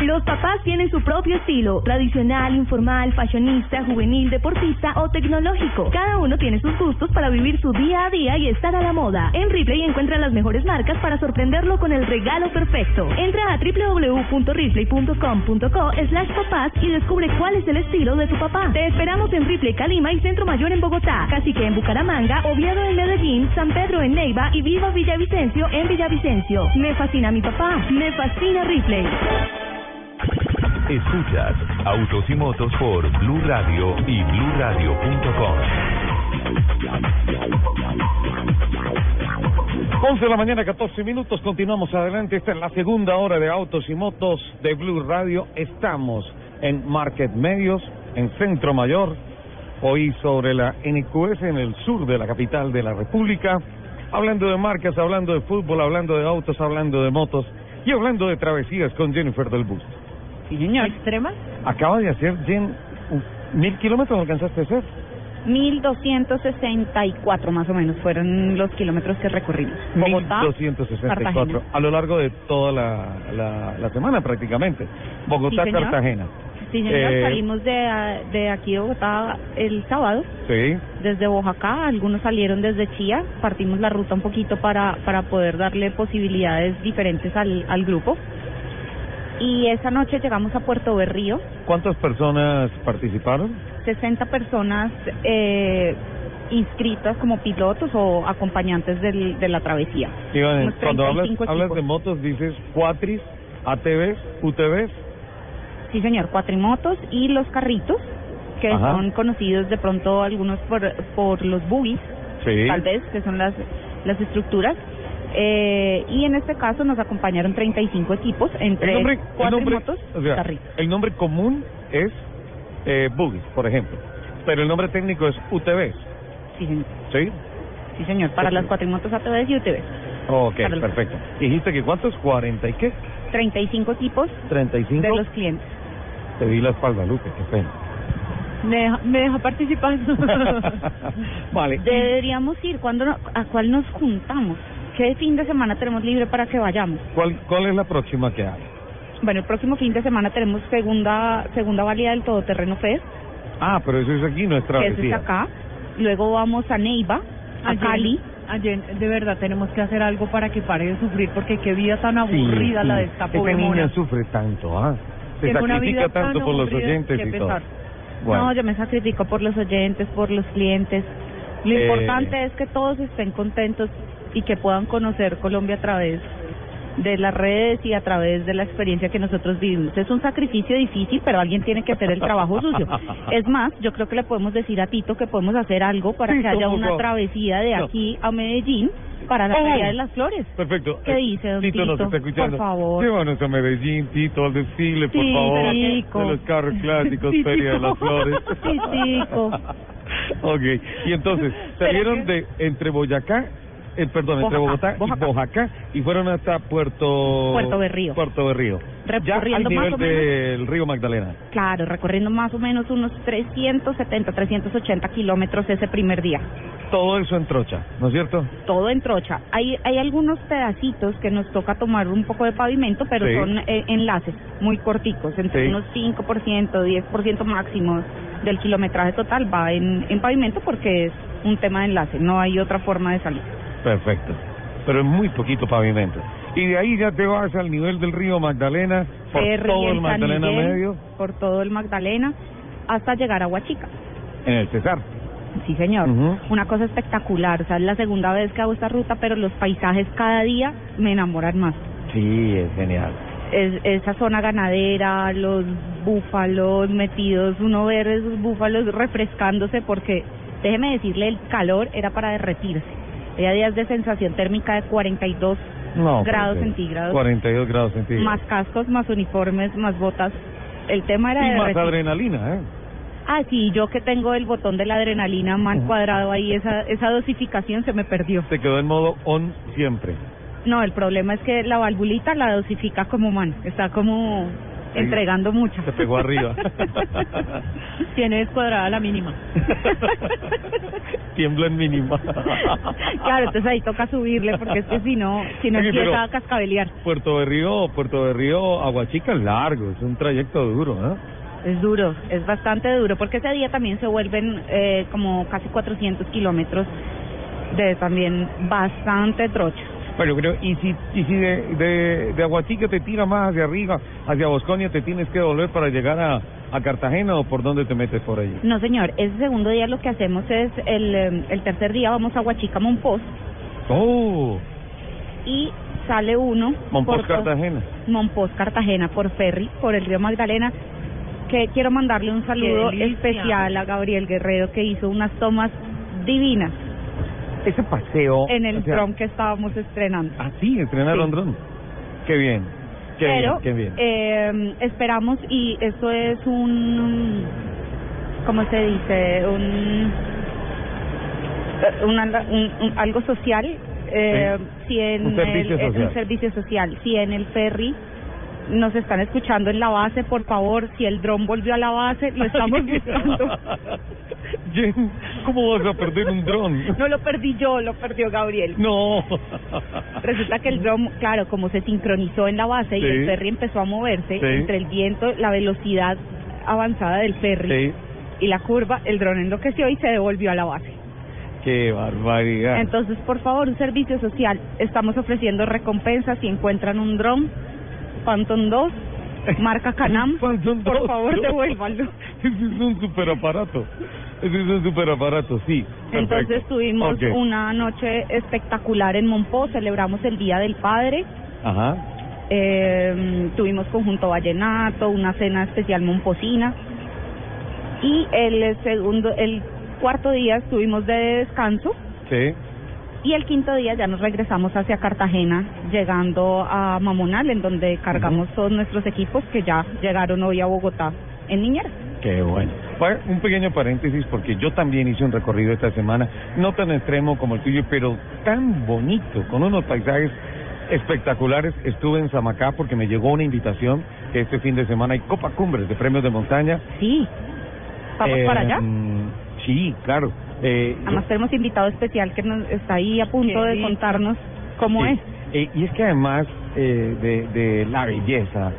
Los papás tienen su propio estilo, tradicional, informal, fashionista, juvenil, deportista o tecnológico. Cada uno tiene sus gustos para vivir su día a día y estar a la moda. En Ripley encuentra las mejores marcas para sorprenderlo con el regalo perfecto. Entra a www.ripley.com.co slash papás y descubre cuál es el estilo de tu papá. Te esperamos en Ripley, Calima y Centro Mayor en Bogotá, Cacique en Bucaramanga, Oviedo en Medellín, San Pedro en Neiva y Viva Villavicencio en Villavicencio. Me fascina mi papá, me fascina Ripley. Escuchas Autos y Motos por Blue Radio y BlueRadio.com. 11 de la mañana, 14 minutos. Continuamos adelante. Esta es la segunda hora de Autos y Motos de Blue Radio. Estamos en Market Medios, en Centro Mayor. Hoy sobre la NQS en el sur de la capital de la República. Hablando de marcas, hablando de fútbol, hablando de autos, hablando de motos y hablando de travesías con Jennifer del Busto. Sí, señor. ¿Extremas? Acaba de hacer, Jen, ¿mil kilómetros alcanzaste a hacer? 1264 más o menos fueron los kilómetros que recorrimos. Bogotá, 1264 Cartagena. a lo largo de toda la, la, la semana prácticamente. Bogotá, Sí. Cartagena. Sí, señor, Eh, salimos de, de aquí de Bogotá el sábado, Sí. desde Oaxaca, algunos salieron desde Chía, partimos la ruta un poquito para, para poder darle posibilidades diferentes al, al grupo. Y esa noche llegamos a Puerto Berrío, ¿Cuántas personas participaron? 60 personas eh, inscritas como pilotos o acompañantes del, de la travesía. Unos cuando hablas, 35 hablas equipos. de motos, dices cuatris, ATVs, UTVs. Sí, señor, cuatrimotos y los carritos, que Ajá. son conocidos de pronto algunos por, por los buggies, Sí. tal vez, que son las, las estructuras. Eh, y en este caso nos acompañaron 35 equipos entre El nombre, el nombre, cuatrimotos o y sea, carritos. el nombre común es eh, buggies, por ejemplo, pero el nombre técnico es UTVs, Sí, señor. ¿sí? Sí, señor, para las cuatrimotos ATVs y UTVs. Ok, Para los- perfecto. Dijiste que cuántos, 40 y qué? 35 equipos 35. de los clientes. Te di la espalda, Lupe, qué pena. Me deja, me deja participar. Vale. Deberíamos ir, cuando ¿a cuál nos juntamos? ¿Qué fin de semana tenemos libre para que vayamos? ¿Cuál, ¿Cuál es la próxima que hay? Bueno, el próximo fin de semana tenemos segunda segunda valía del Todoterreno Fest, Ah, pero eso es aquí, nuestra que eso es acá. Luego vamos a Neiva, a Ayer- Cali. Ayer, de verdad, tenemos que hacer algo para que pare de sufrir, porque qué vida tan aburrida la de esta pobre Esa niña mona. sufre tanto, ¿ah? Se Tengo una sacrifica tanto por los oyentes y todo. Bueno. No, yo me sacrifico por los oyentes, por los clientes. Lo Eh, importante es que todos estén contentos y que puedan conocer Colombia a través de las redes y a través de la experiencia que nosotros vivimos. Es un sacrificio difícil, pero alguien tiene que hacer el trabajo sucio. Es más, yo creo que le podemos decir a Tito que podemos hacer algo para que haya ¿cómo una travesía de aquí a Medellín para la. Feria de las Flores. Perfecto. ¿Qué Eh, dice, don Tito? nos Tito? está escuchando. Por favor. Llévanos a Medellín, Tito, al desfile, por Sí, favor. De los carros clásicos, Feria de las Flores. Ok, y entonces salieron de entre Boyacá, eh, perdón, entre Bojacá, Bogotá y Bojacá y fueron hasta Puerto Puerto Berrío. Puerto Berrío. Ya al Recorriendo más nivel o menos. del río Magdalena. Claro, recorriendo más o menos unos 370, 380 kilómetros ese primer día. Todo eso en trocha, ¿no es cierto? Todo en trocha. Hay, hay algunos pedacitos que nos toca tomar un poco de pavimento, pero Sí. son eh, enlaces muy corticos, entre Sí. unos 5%, 10% máximo del kilometraje total va en, en pavimento porque es un tema de enlace, no hay otra forma de salir. Perfecto. Pero es muy poquito pavimento. Y de ahí ya te vas al nivel del río Magdalena, por todo el Magdalena Miguel, medio, Por todo el Magdalena, hasta llegar a Huachica. en el Cesar. Sí, señor. Una cosa espectacular. O sea, es la segunda vez que hago esta ruta, pero los paisajes cada día me enamoran más. Sí, es genial. Es, esa zona ganadera, los búfalos metidos, uno ver esos búfalos refrescándose porque, déjeme decirle, el calor era para derretirse. Había días de sensación térmica de 42 No, grados centígrados. 42 grados centígrados. Más cascos, más uniformes, más botas. El tema era y más derretir. adrenalina, ¿eh? Ah, sí, yo que tengo el botón de la adrenalina mal cuadrado ahí, esa, esa dosificación se me perdió. Se quedó en modo on siempre. No, el problema es que la valvulita la dosifica como man, está como. Entregando mucho. Se pegó arriba. Tiene descuadrada la mínima. Tiembla en mínima. claro, entonces ahí toca subirle porque es que si no, si no Oye, empieza a cascabelear. Puerto de Río, Puerto de Río, Aguachica es largo, es un trayecto duro, ¿eh? Es duro, es bastante duro porque ese día también se vuelven eh, como casi 400 kilómetros de también bastante trocha. Bueno, pero y si, y si de, de, de Aguachica te tira más hacia arriba, hacia Bosconia, te tienes que volver para llegar a, a Cartagena o por dónde te metes por allí. No, señor, ese segundo día lo que hacemos es el, eh, el tercer día vamos a Huachica Monpós Oh, y sale uno Monpós, por Cartagena. Monpós Cartagena por ferry por el río Magdalena que quiero mandarle un saludo especial a Gabriel Guerrero que hizo unas tomas divinas Ese paseo. en el o sea, dron que estábamos estrenando. Ah, sí, estrenaron Sí. dron. Qué bien. Qué Pero bien, qué bien. eh, esperamos y esto es un ¿cómo se dice? un, una- un- un- algo social eh, Sí. si en Un servicio el, eh, social. un servicio social si en el ferry nos están escuchando en la base por favor si el dron volvió a la base lo estamos buscando ¿cómo vas a perder un dron? no lo perdí yo lo perdió Gabriel No. Resulta que el dron, claro, como se sincronizó en la base y el ferry empezó a moverse Sí. entre el viento, la velocidad avanzada del ferry Sí. y la curva, el dron enloqueció y se devolvió a la base. Qué barbaridad. Entonces, por favor, un servicio social. Estamos ofreciendo recompensas si encuentran un dron Phantom 2, marca Canam. por favor, devuélvanlo. Ese es un superaparato. Ese es un superaparato, sí. Entonces tuvimos una noche espectacular en Monpó, celebramos el Día del Padre, Ajá. eh, tuvimos conjunto vallenato, una cena especial momposina y el segundo, el cuarto día estuvimos de descanso Sí. Y el quinto día ya nos regresamos hacia Cartagena, llegando a Mamonal, en donde cargamos todos nuestros equipos que ya llegaron hoy a Bogotá en Niñera. Qué bueno. Un pequeño paréntesis porque yo también hice un recorrido esta semana, no tan extremo como el tuyo, pero tan bonito, con unos paisajes espectaculares. Estuve en Samacá porque me llegó una invitación que este fin de semana hay Copa Cumbres de Premios de Montaña. Sí. ¿Vamos Eh, para allá? mm, Sí, claro. Eh, Además tenemos invitado especial que nos está ahí a punto de contarnos cómo Sí. es. Eh, y es que además eh, de, de la belleza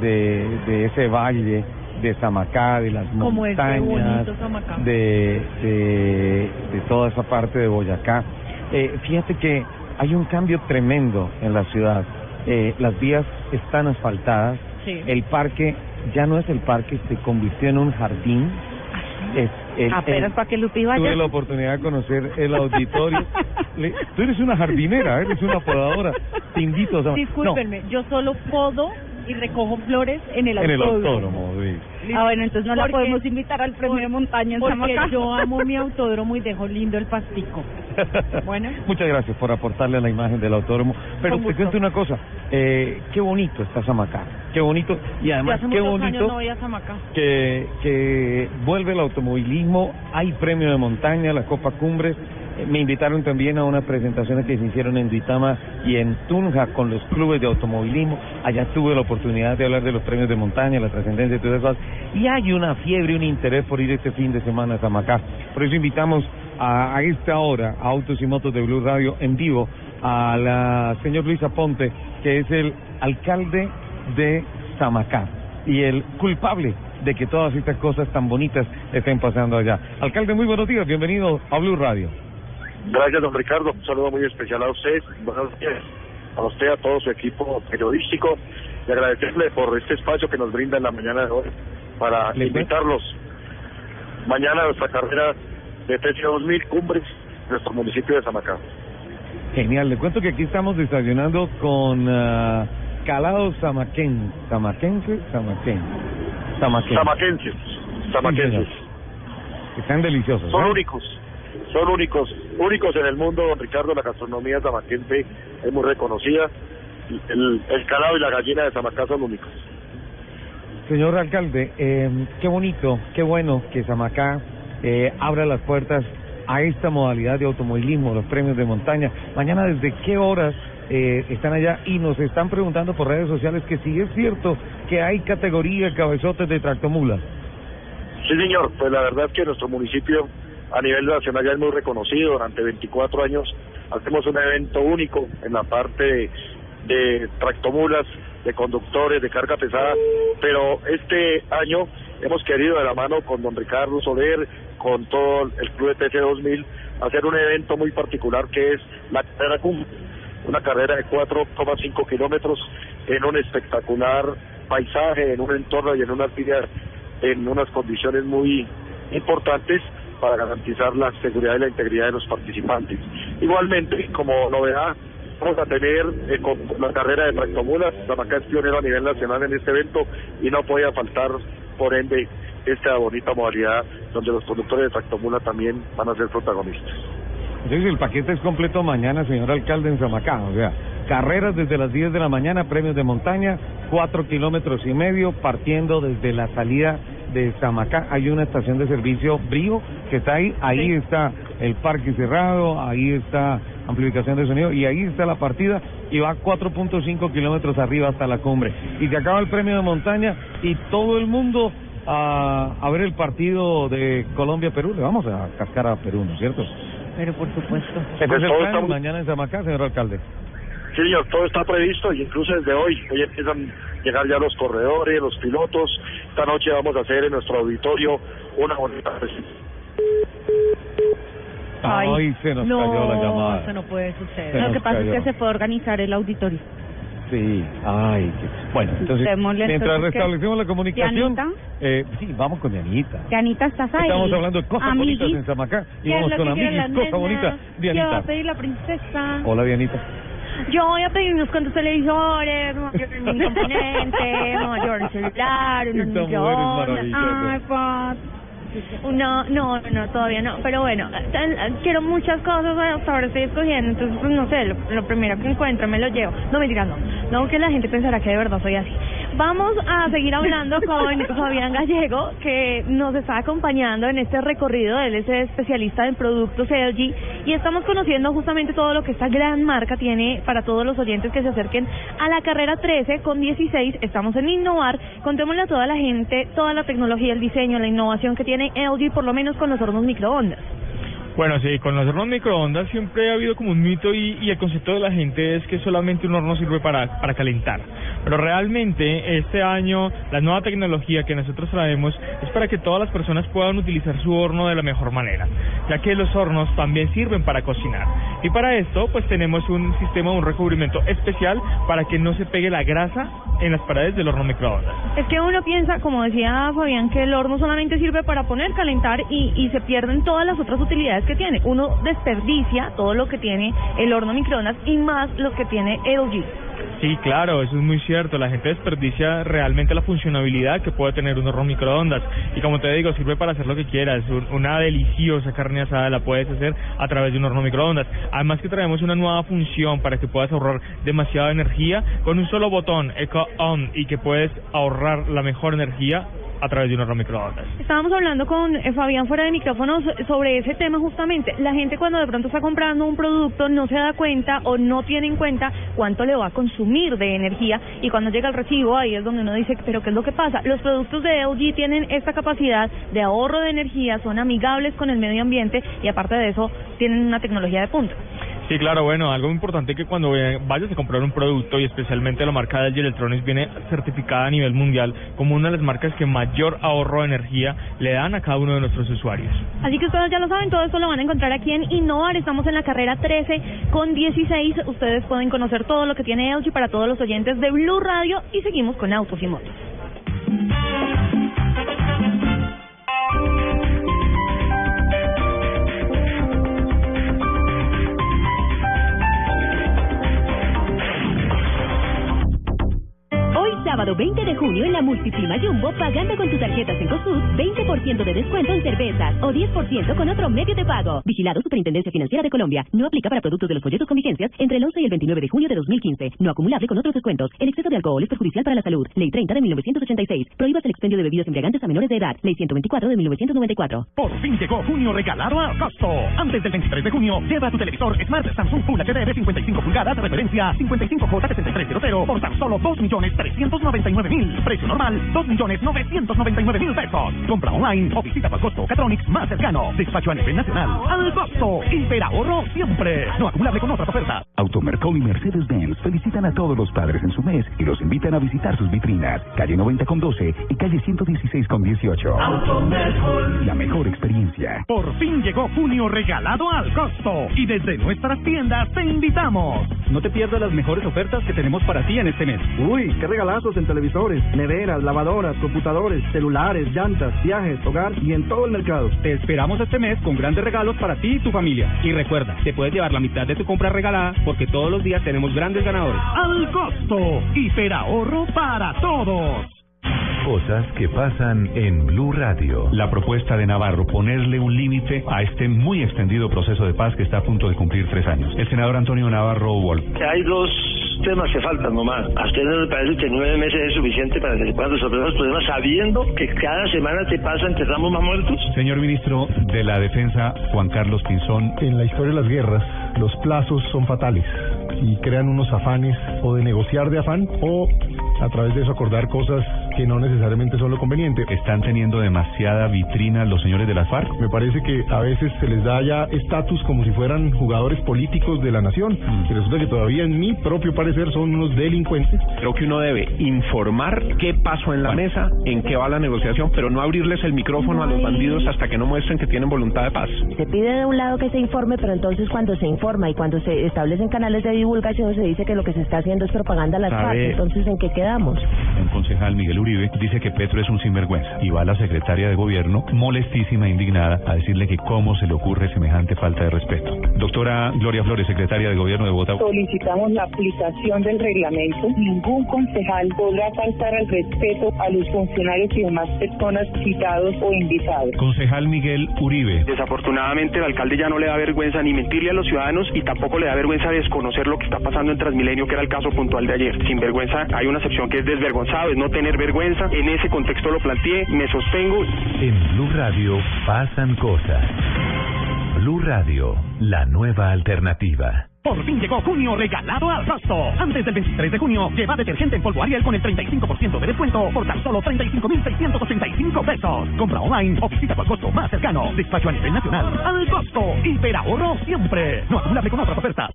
de, de ese valle, de Samacá, de las Como montañas, de, de, de toda esa parte de Boyacá, eh, fíjate que hay un cambio tremendo en la ciudad. Eh, las vías están asfaltadas, Sí. el parque ya no es el parque, se convirtió en un jardín. Es, el- Apenas para que Lupi vaya. Tuve la oportunidad de conocer el auditorio. Le- tú eres una jardinera, eres una podadora. Te invito a... No, Discúlpenme, yo solo podo y recojo flores en el en el autódromo. autódromo, sí. Ah, bueno, entonces no la Porque- podemos invitar al premio de montaña en Porque Samacá. yo amo mi autódromo y dejo lindo el pastico. Bueno. Muchas gracias por aportarle a la imagen del autódromo. Pero Con te gusto. cuento una cosa, eh, qué bonito está Samacá, qué bonito y además hace qué muchos años bonito no voy a Samacá. que, que vuelve el automovilismo, hay premio de montaña, la Copa Cumbres. Me invitaron también a unas presentaciones que se hicieron en Duitama y en Tunja con los clubes de automovilismo. Allá tuve la oportunidad de hablar de los premios de montaña, la trascendencia y todas esas cosas. Y hay una fiebre, un interés por ir este fin de semana a Samacá. Por eso invitamos a, a esta hora a Autos y Motos de Blue Radio en vivo a la señor Luis Aponte, que es el alcalde de Samacá y el culpable de que todas estas cosas tan bonitas estén pasando allá. Alcalde, muy buenos días, bienvenido a Blue Radio. Gracias, don Ricardo. Un saludo muy especial a usted. Buenos días. A usted, a todo su equipo periodístico. Y agradecerle por este espacio que nos brinda en la mañana de hoy para invitarlos mañana a nuestra carrera de TC 2000 Cumbres, nuestro municipio de Samacá. Genial, le cuento que aquí estamos desayunando con ah, calado samaquén, samaquense, samaquén. Samaquenses. Samaquenses. Están deliciosos. Son ¿eh? únicos. Son únicos. Únicos en el mundo, don Ricardo. La gastronomía samaquense es muy reconocida. El, el calado y la gallina de Samacá son únicos. Señor alcalde, eh, qué bonito, qué bueno que Samacá eh, abra las puertas a esta modalidad de automovilismo, los premios de montaña. Mañana, ¿desde qué horas eh, están allá? Y nos están preguntando por redes sociales que si es cierto que hay categoría cabezotes de tractomulas. Sí, señor. Pues la verdad es que nuestro municipio a nivel nacional ya es muy reconocido. Durante 24 años hacemos un evento único en la parte de, tractomulas, de conductores, de carga pesada. Pero este año hemos querido de la mano con don Ricardo Soler, con todo el Club de TC 2000, hacer un evento muy particular que es la carrera cumbre. Una carrera de 4,5 kilómetros en un espectacular paisaje, en un entorno y en una actividad en unas condiciones muy importantes para garantizar la seguridad y la integridad de los participantes. Igualmente, como novedad, vamos a tener eh, con la carrera de tractomulas, Samacá es pionero a nivel nacional en este evento y no podía faltar, por ende, esta bonita modalidad donde los conductores de tractomula también van a ser protagonistas. Entonces el paquete es completo mañana, señor alcalde, en Samacá. O sea, carreras desde las 10 de la mañana, premios de montaña, cuatro kilómetros y medio, partiendo desde la salida de Samacá. Hay una estación de servicio Brío que está ahí. Ahí está el parque cerrado, ahí está amplificación de sonido y ahí está la partida y va 4.5 kilómetros arriba hasta la cumbre. Y se acaba el premio de montaña y todo el mundo a, a ver el partido de Colombia-Perú. Le vamos a cascar a Perú, ¿no es cierto? Pero por supuesto. Ese es el todo plan está muy- mañana en Samacá, señor alcalde. Sí, señor, todo está previsto y incluso desde hoy, hoy empiezan a llegar ya los corredores, los pilotos. Esta noche vamos a hacer en nuestro auditorio una bonita presentación. Ay, se nos no, cayó la llamada. eso no puede suceder. Se Lo que pasa cayó. es que se a organizar el auditorio. Sí, ay, qué- bueno, entonces, Démosle mientras restablecemos la comunicación, Dianita. eh, sí, vamos con Dianita. Dianita, ¿estás ahí? Estamos hablando de cosas bonitas Amiguis. en Zamacá y ¿Qué es vamos con amiguis, cosa bonita. nenas? ¿Qué va Dianita. a pedir la princesa? Hola, Dianita. Yo voy a pedir unos cuantos televisores, mayor componente, mayor celular, microondas. maravillosa. Ay, pa. Uno, no, no, todavía no, pero bueno, quiero muchas cosas, hasta ahora estoy escogiendo, entonces pues no sé, lo, lo primero que encuentro me lo llevo. No, mentira, no, no que la gente pensará que de verdad soy así. Vamos a seguir hablando con Fabián Gallego, que nos está acompañando en este recorrido, él es especialista en productos LG, y estamos conociendo justamente todo lo que esta gran marca tiene para todos los oyentes que se acerquen a la carrera 13 con 16, estamos en Innovar, contémosle a toda la gente toda la tecnología, el diseño, la innovación que tiene LG, por lo menos con los hornos microondas. Bueno, sí, con los hornos microondas siempre ha habido como un mito y, el concepto de la gente es que solamente un horno sirve para, para calentar. Pero realmente este año la nueva tecnología que nosotros traemos es para que todas las personas puedan utilizar su horno de la mejor manera, ya que los hornos también sirven para cocinar. Y para esto pues tenemos un sistema, un recubrimiento especial para que no se pegue la grasa en las paredes del horno microondas. Es que uno piensa, como decía Fabián, que el horno solamente sirve para poner, calentar y se pierden todas las otras utilidades que tiene. Uno desperdicia todo lo que tiene el horno microondas y más lo que tiene LG. Sí, claro, eso es muy cierto. La gente desperdicia realmente la funcionalidad que puede tener un horno microondas. Y como te digo, sirve para hacer lo que quieras. Un- Una deliciosa carne asada la puedes hacer a través de un horno microondas. Además que traemos una nueva función para que puedas ahorrar demasiada energía con un solo botón, Eco On, y que puedes ahorrar la mejor energía a través de un horno microondas. Estábamos hablando con eh, Fabián fuera de micrófonos sobre ese tema justamente. La gente cuando de pronto está comprando un producto no se da cuenta o no tiene en cuenta cuánto le va a consumir de energía y cuando llega el recibo ahí es donde uno dice, pero ¿qué es lo que pasa? Los productos de LG tienen esta capacidad de ahorro de energía, son amigables con el medio ambiente y aparte de eso tienen una tecnología de punta. Sí, claro, bueno, algo importante que cuando eh, vayas a comprar un producto y especialmente la marca LG Electronics viene certificada a nivel mundial como una de las marcas que mayor ahorro de energía le dan a cada uno de nuestros usuarios. Así que ustedes ya lo saben, todo esto lo van a encontrar aquí en Innovar. Estamos en la carrera 13 con 16. Ustedes pueden conocer todo lo que tiene LG para todos los oyentes de Blue Radio y seguimos con Autos y Motos. Hoy sábado 20 de junio en la Multiprima Jumbo, pagando con tu tarjeta Cencosud, 20% de descuento en cervezas o 10% con otro medio de pago. Vigilado Superintendencia Financiera de Colombia. No aplica para productos de los folletos con vigencias entre el 11 y el 29 de junio de 2015. No acumulable con otros descuentos. El exceso de alcohol es perjudicial para la salud. Ley 30 de 1986. Prohíbas el expendio de bebidas embriagantes a menores de edad. Ley 124 de 1994. Por fin llegó junio regalado a Costo. Antes del 23 de junio, lleva tu televisor Smart Samsung Full HD de 55 pulgadas, referencia 55J7300 por tan solo 2.399.000. Precio normal, 2.999.000 pesos. Compra online o visita tu Costo Catronics más cercano. Despacho a nivel nacional. Al Costo. Hiperahorro siempre. No acumulable con otras ofertas. Automercado y Mercedes-Benz felicitan a todos los padres en su mes y los invitan a visitar sus vitrinas. Calle 90 con 12 y calle 116 con 18. La mejor experiencia. Por fin llegó junio regalado al costo y desde nuestras tiendas te invitamos. No te pierdas las mejores ofertas que tenemos para ti en este mes. Uy, qué regalazos en televisores, neveras, lavadoras, computadores, celulares, llantas, viajes, hogar y en todo el mercado. Te esperamos este mes con grandes regalos para ti y tu familia. Y recuerda, te puedes llevar la mitad de tu compra regalada porque todos los días tenemos grandes ganadores. Al costo, hiperahorro para todos. Cosas que pasan en Blue Radio. La propuesta de Navarro, ponerle un límite a este muy extendido proceso de paz que está a punto de cumplir tres años. El senador Antonio Navarro Wolf. Hay dos temas que faltan nomás. ¿A usted no le parece que nueve meses es suficiente para que se puedan resolver los problemas sabiendo que cada semana que pasa enterramos más muertos? Señor ministro de la Defensa, Juan Carlos Pinzón. En la historia de las guerras, los plazos son fatales y crean unos afanes o de negociar de afán o a través de eso acordar cosas que no necesariamente son lo conveniente. ¿Están teniendo demasiada vitrina los señores de las FARC? Me parece que a veces se les da ya estatus como si fueran jugadores políticos de la nación y resulta que todavía en mi propio parecer son unos delincuentes. Creo que uno debe informar qué pasó en la mesa, en qué va la negociación, pero no abrirles el micrófono a los bandidos hasta que no muestren que tienen voluntad de paz. Se pide de un lado que se informe, pero entonces cuando se informa y cuando se establecen canales de divulgación se dice que lo que se está haciendo es propaganda a las partes. Entonces, ¿en qué quedamos? Un concejal, Miguel Uribe, dice que Petro es un sinvergüenza y va la secretaria de gobierno molestísima e indignada a decirle que cómo se le ocurre semejante falta de respeto. Doctora Gloria Flores, secretaria de gobierno de Bogotá. Solicitamos la aplicación del reglamento. Ningún concejal podrá faltar al respeto a los funcionarios y demás personas citados o invitados. Concejal Miguel Uribe. Desafortunadamente el alcalde ya no le da vergüenza ni mentirle a los ciudadanos y tampoco le da vergüenza desconocer lo que está pasando en Transmilenio, que era el caso puntual de ayer. Sin vergüenza hay una acepción que es desvergonzado, es no tener vergüenza. En ese contexto lo planteé, me sostengo. En Blue Radio pasan cosas. Blue Radio, la nueva alternativa. Por fin llegó junio regalado al Rosto. Antes del 23 de junio, lleva detergente en polvo Ariel con el 35% de descuento por tan solo 35,685 pesos. Compra online o visita tu costo más cercano. Despacho a nivel nacional. Al costo. Hiperahorro siempre. No acumulable con otras ofertas.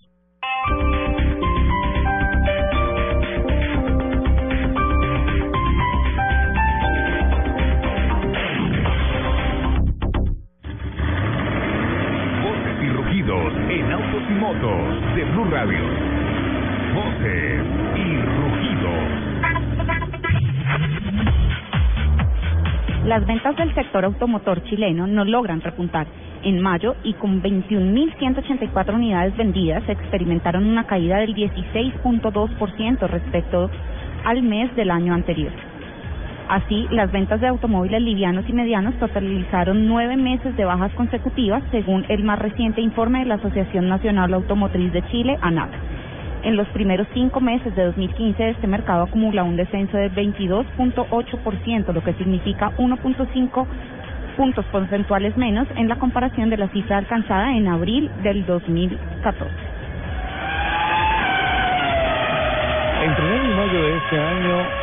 En autos y motos de Blue Radio. Voces y rugidos. Las ventas del sector automotor chileno no logran repuntar. En mayo y con 21.184 unidades vendidas, experimentaron una caída del 16.2% respecto al mes del año anterior. Así, las ventas de automóviles livianos y medianos totalizaron nueve meses de bajas consecutivas, según el más reciente informe de la Asociación Nacional Automotriz de Chile, ANAC. En los primeros cinco meses de 2015, este mercado acumula un descenso de 22.8%, lo que significa 1.5 puntos porcentuales menos en la comparación de la cifra alcanzada en abril del 2014. Entre enero y mayo de este año,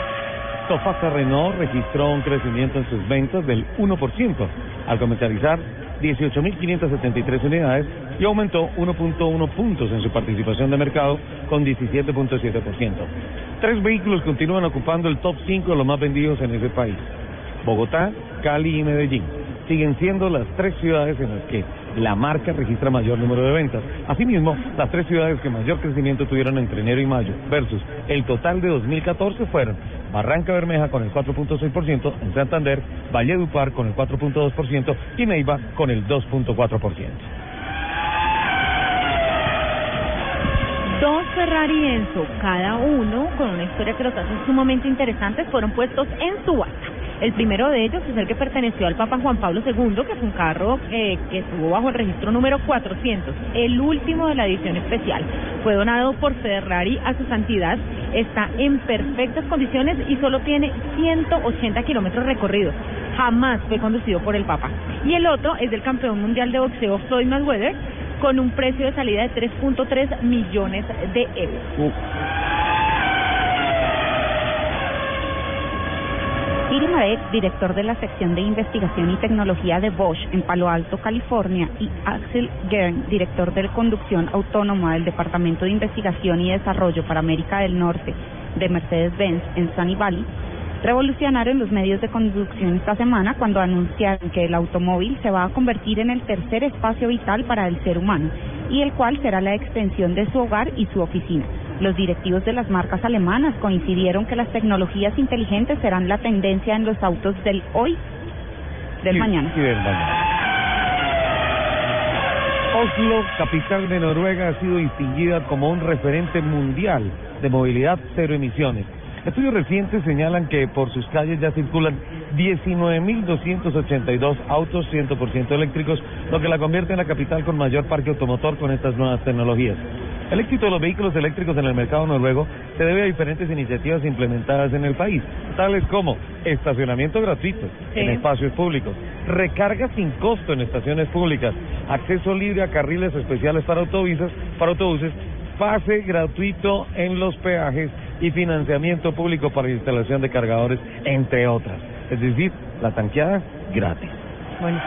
Sofasa Renault registró un crecimiento en sus ventas del 1%, al comercializar 18.573 unidades y aumentó 1.1 puntos en su participación de mercado con 17.7%. Tres vehículos continúan ocupando el top 5 de los más vendidos en ese país. Bogotá, Cali y Medellín siguen siendo las tres ciudades en las que la marca registra mayor número de ventas. Asimismo, las tres ciudades que mayor crecimiento tuvieron entre enero y mayo versus el total de 2014 fueron Barranca Bermeja con el 4.6%, en Santander, Valledupar con el 4.2% y Neiva con el 2.4%. Dos Ferrari Enzo, cada uno con una historia que los hace sumamente interesantes, fueron puestos en subasta. El primero de ellos es el que perteneció al Papa Juan Pablo II, que fue un carro eh, que estuvo bajo el registro número 400, el último de la edición especial. Fue donado por Ferrari a su santidad, está en perfectas condiciones y solo tiene 180 kilómetros recorridos. Jamás fue conducido por el Papa. Y el otro es del campeón mundial de boxeo Floyd Mayweather, con un precio de salida de 3.3 millones de euros. Iri Marek, director de la sección de investigación y tecnología de Bosch en Palo Alto, California, y Axel Gern, director de conducción autónoma del Departamento de Investigación y Desarrollo para América del Norte de Mercedes-Benz en Sunny Valley, revolucionaron los medios de conducción esta semana cuando anunciaron que el automóvil se va a convertir en el tercer espacio vital para el ser humano y el cual será la extensión de su hogar y su oficina. Los directivos de las marcas alemanas coincidieron que las tecnologías inteligentes serán la tendencia en los autos del hoy, del mañana. y del mañana. Oslo, capital de Noruega, ha sido distinguida como un referente mundial de movilidad cero emisiones. Estudios recientes señalan que por sus calles ya circulan 19.282 autos 100% eléctricos, lo que la convierte en la capital con mayor parque automotor con estas nuevas tecnologías. El éxito de los vehículos eléctricos en el mercado noruego se debe a diferentes iniciativas implementadas en el país, tales como estacionamiento gratuito Sí. en espacios públicos, recarga sin costo en estaciones públicas, acceso libre a carriles especiales para autobuses, para autobuses, pase gratuito en los peajes y financiamiento público para instalación de cargadores, entre otras. Es decir, la tanqueada gratis. Bueno,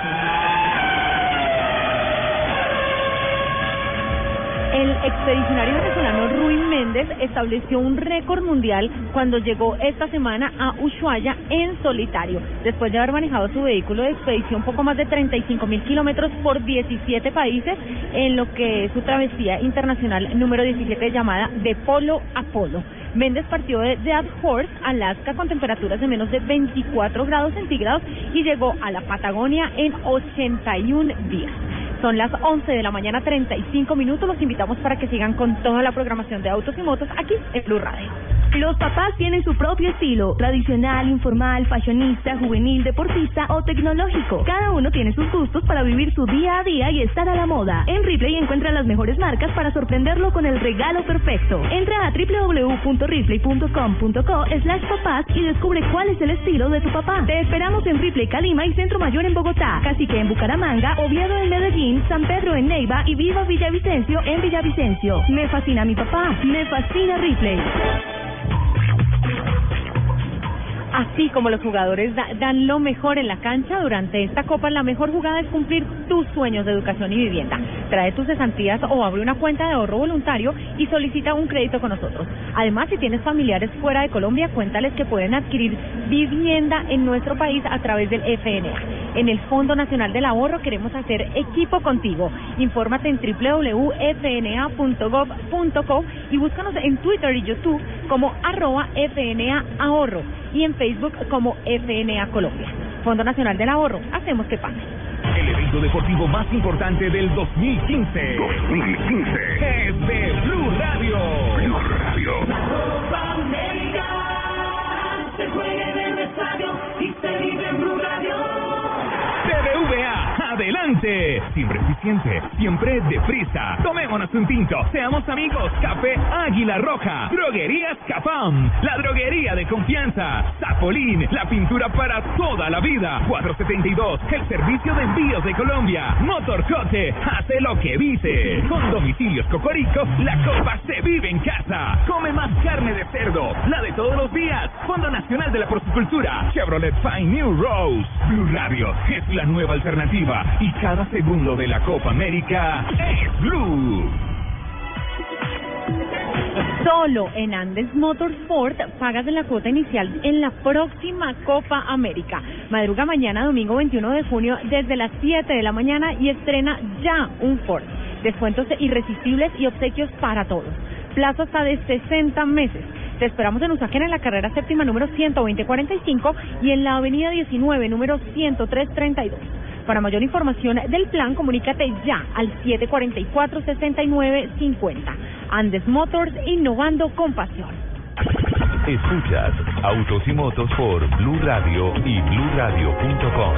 El expedicionario venezolano Ruin Méndez estableció un récord mundial cuando llegó esta semana a Ushuaia en solitario, después de haber manejado su vehículo de expedición poco más de 35 mil kilómetros por 17 países, en lo que es su travesía internacional número 17 llamada de polo a polo. Méndez partió de Dead Horse, Alaska, con temperaturas de menos de 24 grados centígrados y llegó a la Patagonia en 81 días. Son las 11 de la mañana, 35 minutos. Los invitamos para que sigan con toda la programación de autos y motos aquí en Blue Radio. Los papás tienen su propio estilo, tradicional, informal, fashionista, juvenil, deportista o tecnológico. Cada uno tiene sus gustos para vivir su día a día y estar a la moda. En Ripley encuentra las mejores marcas para sorprenderlo con el regalo perfecto. Entra a www.ripley.com.co slash papás y descubre cuál es el estilo de tu papá. Te esperamos en Ripley Calima y Centro Mayor en Bogotá, Cacique en Bucaramanga, Oviedo en Medellín, San Pedro en Neiva y Viva Villavicencio en Villavicencio. Me fascina mi papá, me fascina Ripley. Así como los jugadores da- dan lo mejor en la cancha durante esta copa, la mejor jugada es cumplir tus sueños de educación y vivienda. Trae tus cesantías o abre una cuenta de ahorro voluntario y solicita un crédito con nosotros. Además, si tienes familiares fuera de Colombia, cuéntales que pueden adquirir vivienda en nuestro país a través del FNA. En el Fondo Nacional del Ahorro queremos hacer equipo contigo. Infórmate en www.fna.gov.co y búscanos en Twitter y YouTube como arroba FNA Ahorro y en Facebook como FNA Colombia. Fondo Nacional del Ahorro, hacemos que pase. El evento deportivo más importante del 2015. 2015. Es de Blue Radio. Blue Radio. Copa América se juega en el estadio y se vive en Blue Radio. Adelante. Siempre eficiente, siempre deprisa. Tomémonos un tinto, seamos amigos. Café Águila Roja. Droguerías Capam, la droguería de confianza. Zapolín, la pintura para toda la vida. 472, el servicio de envíos de Colombia. Motorcote, hace lo que dice. Con domicilios Cocorico, la copa se vive en casa. Come más carne de cerdo, la de todos los días. Fondo Nacional de la Porcicultura. Chevrolet Fine New Rose. Blue Radio es la nueva alternativa. Y cada segundo de la Copa América es Blue. Solo en Andes Motorsport pagas la cuota inicial en la próxima Copa América. Madruga mañana, domingo 21 de junio, desde las 7 de la mañana y estrena ya un Ford. Descuentos irresistibles y obsequios para todos. Plazo hasta de 60 meses. Te esperamos en Usaquén en la carrera séptima número 12045 y en la avenida 19 número 10332. Para mayor información del plan, comunícate ya al 744-6950. Andes Motors, innovando con pasión. Escuchas Autos y Motos por Blue Radio y BlueRadio.com.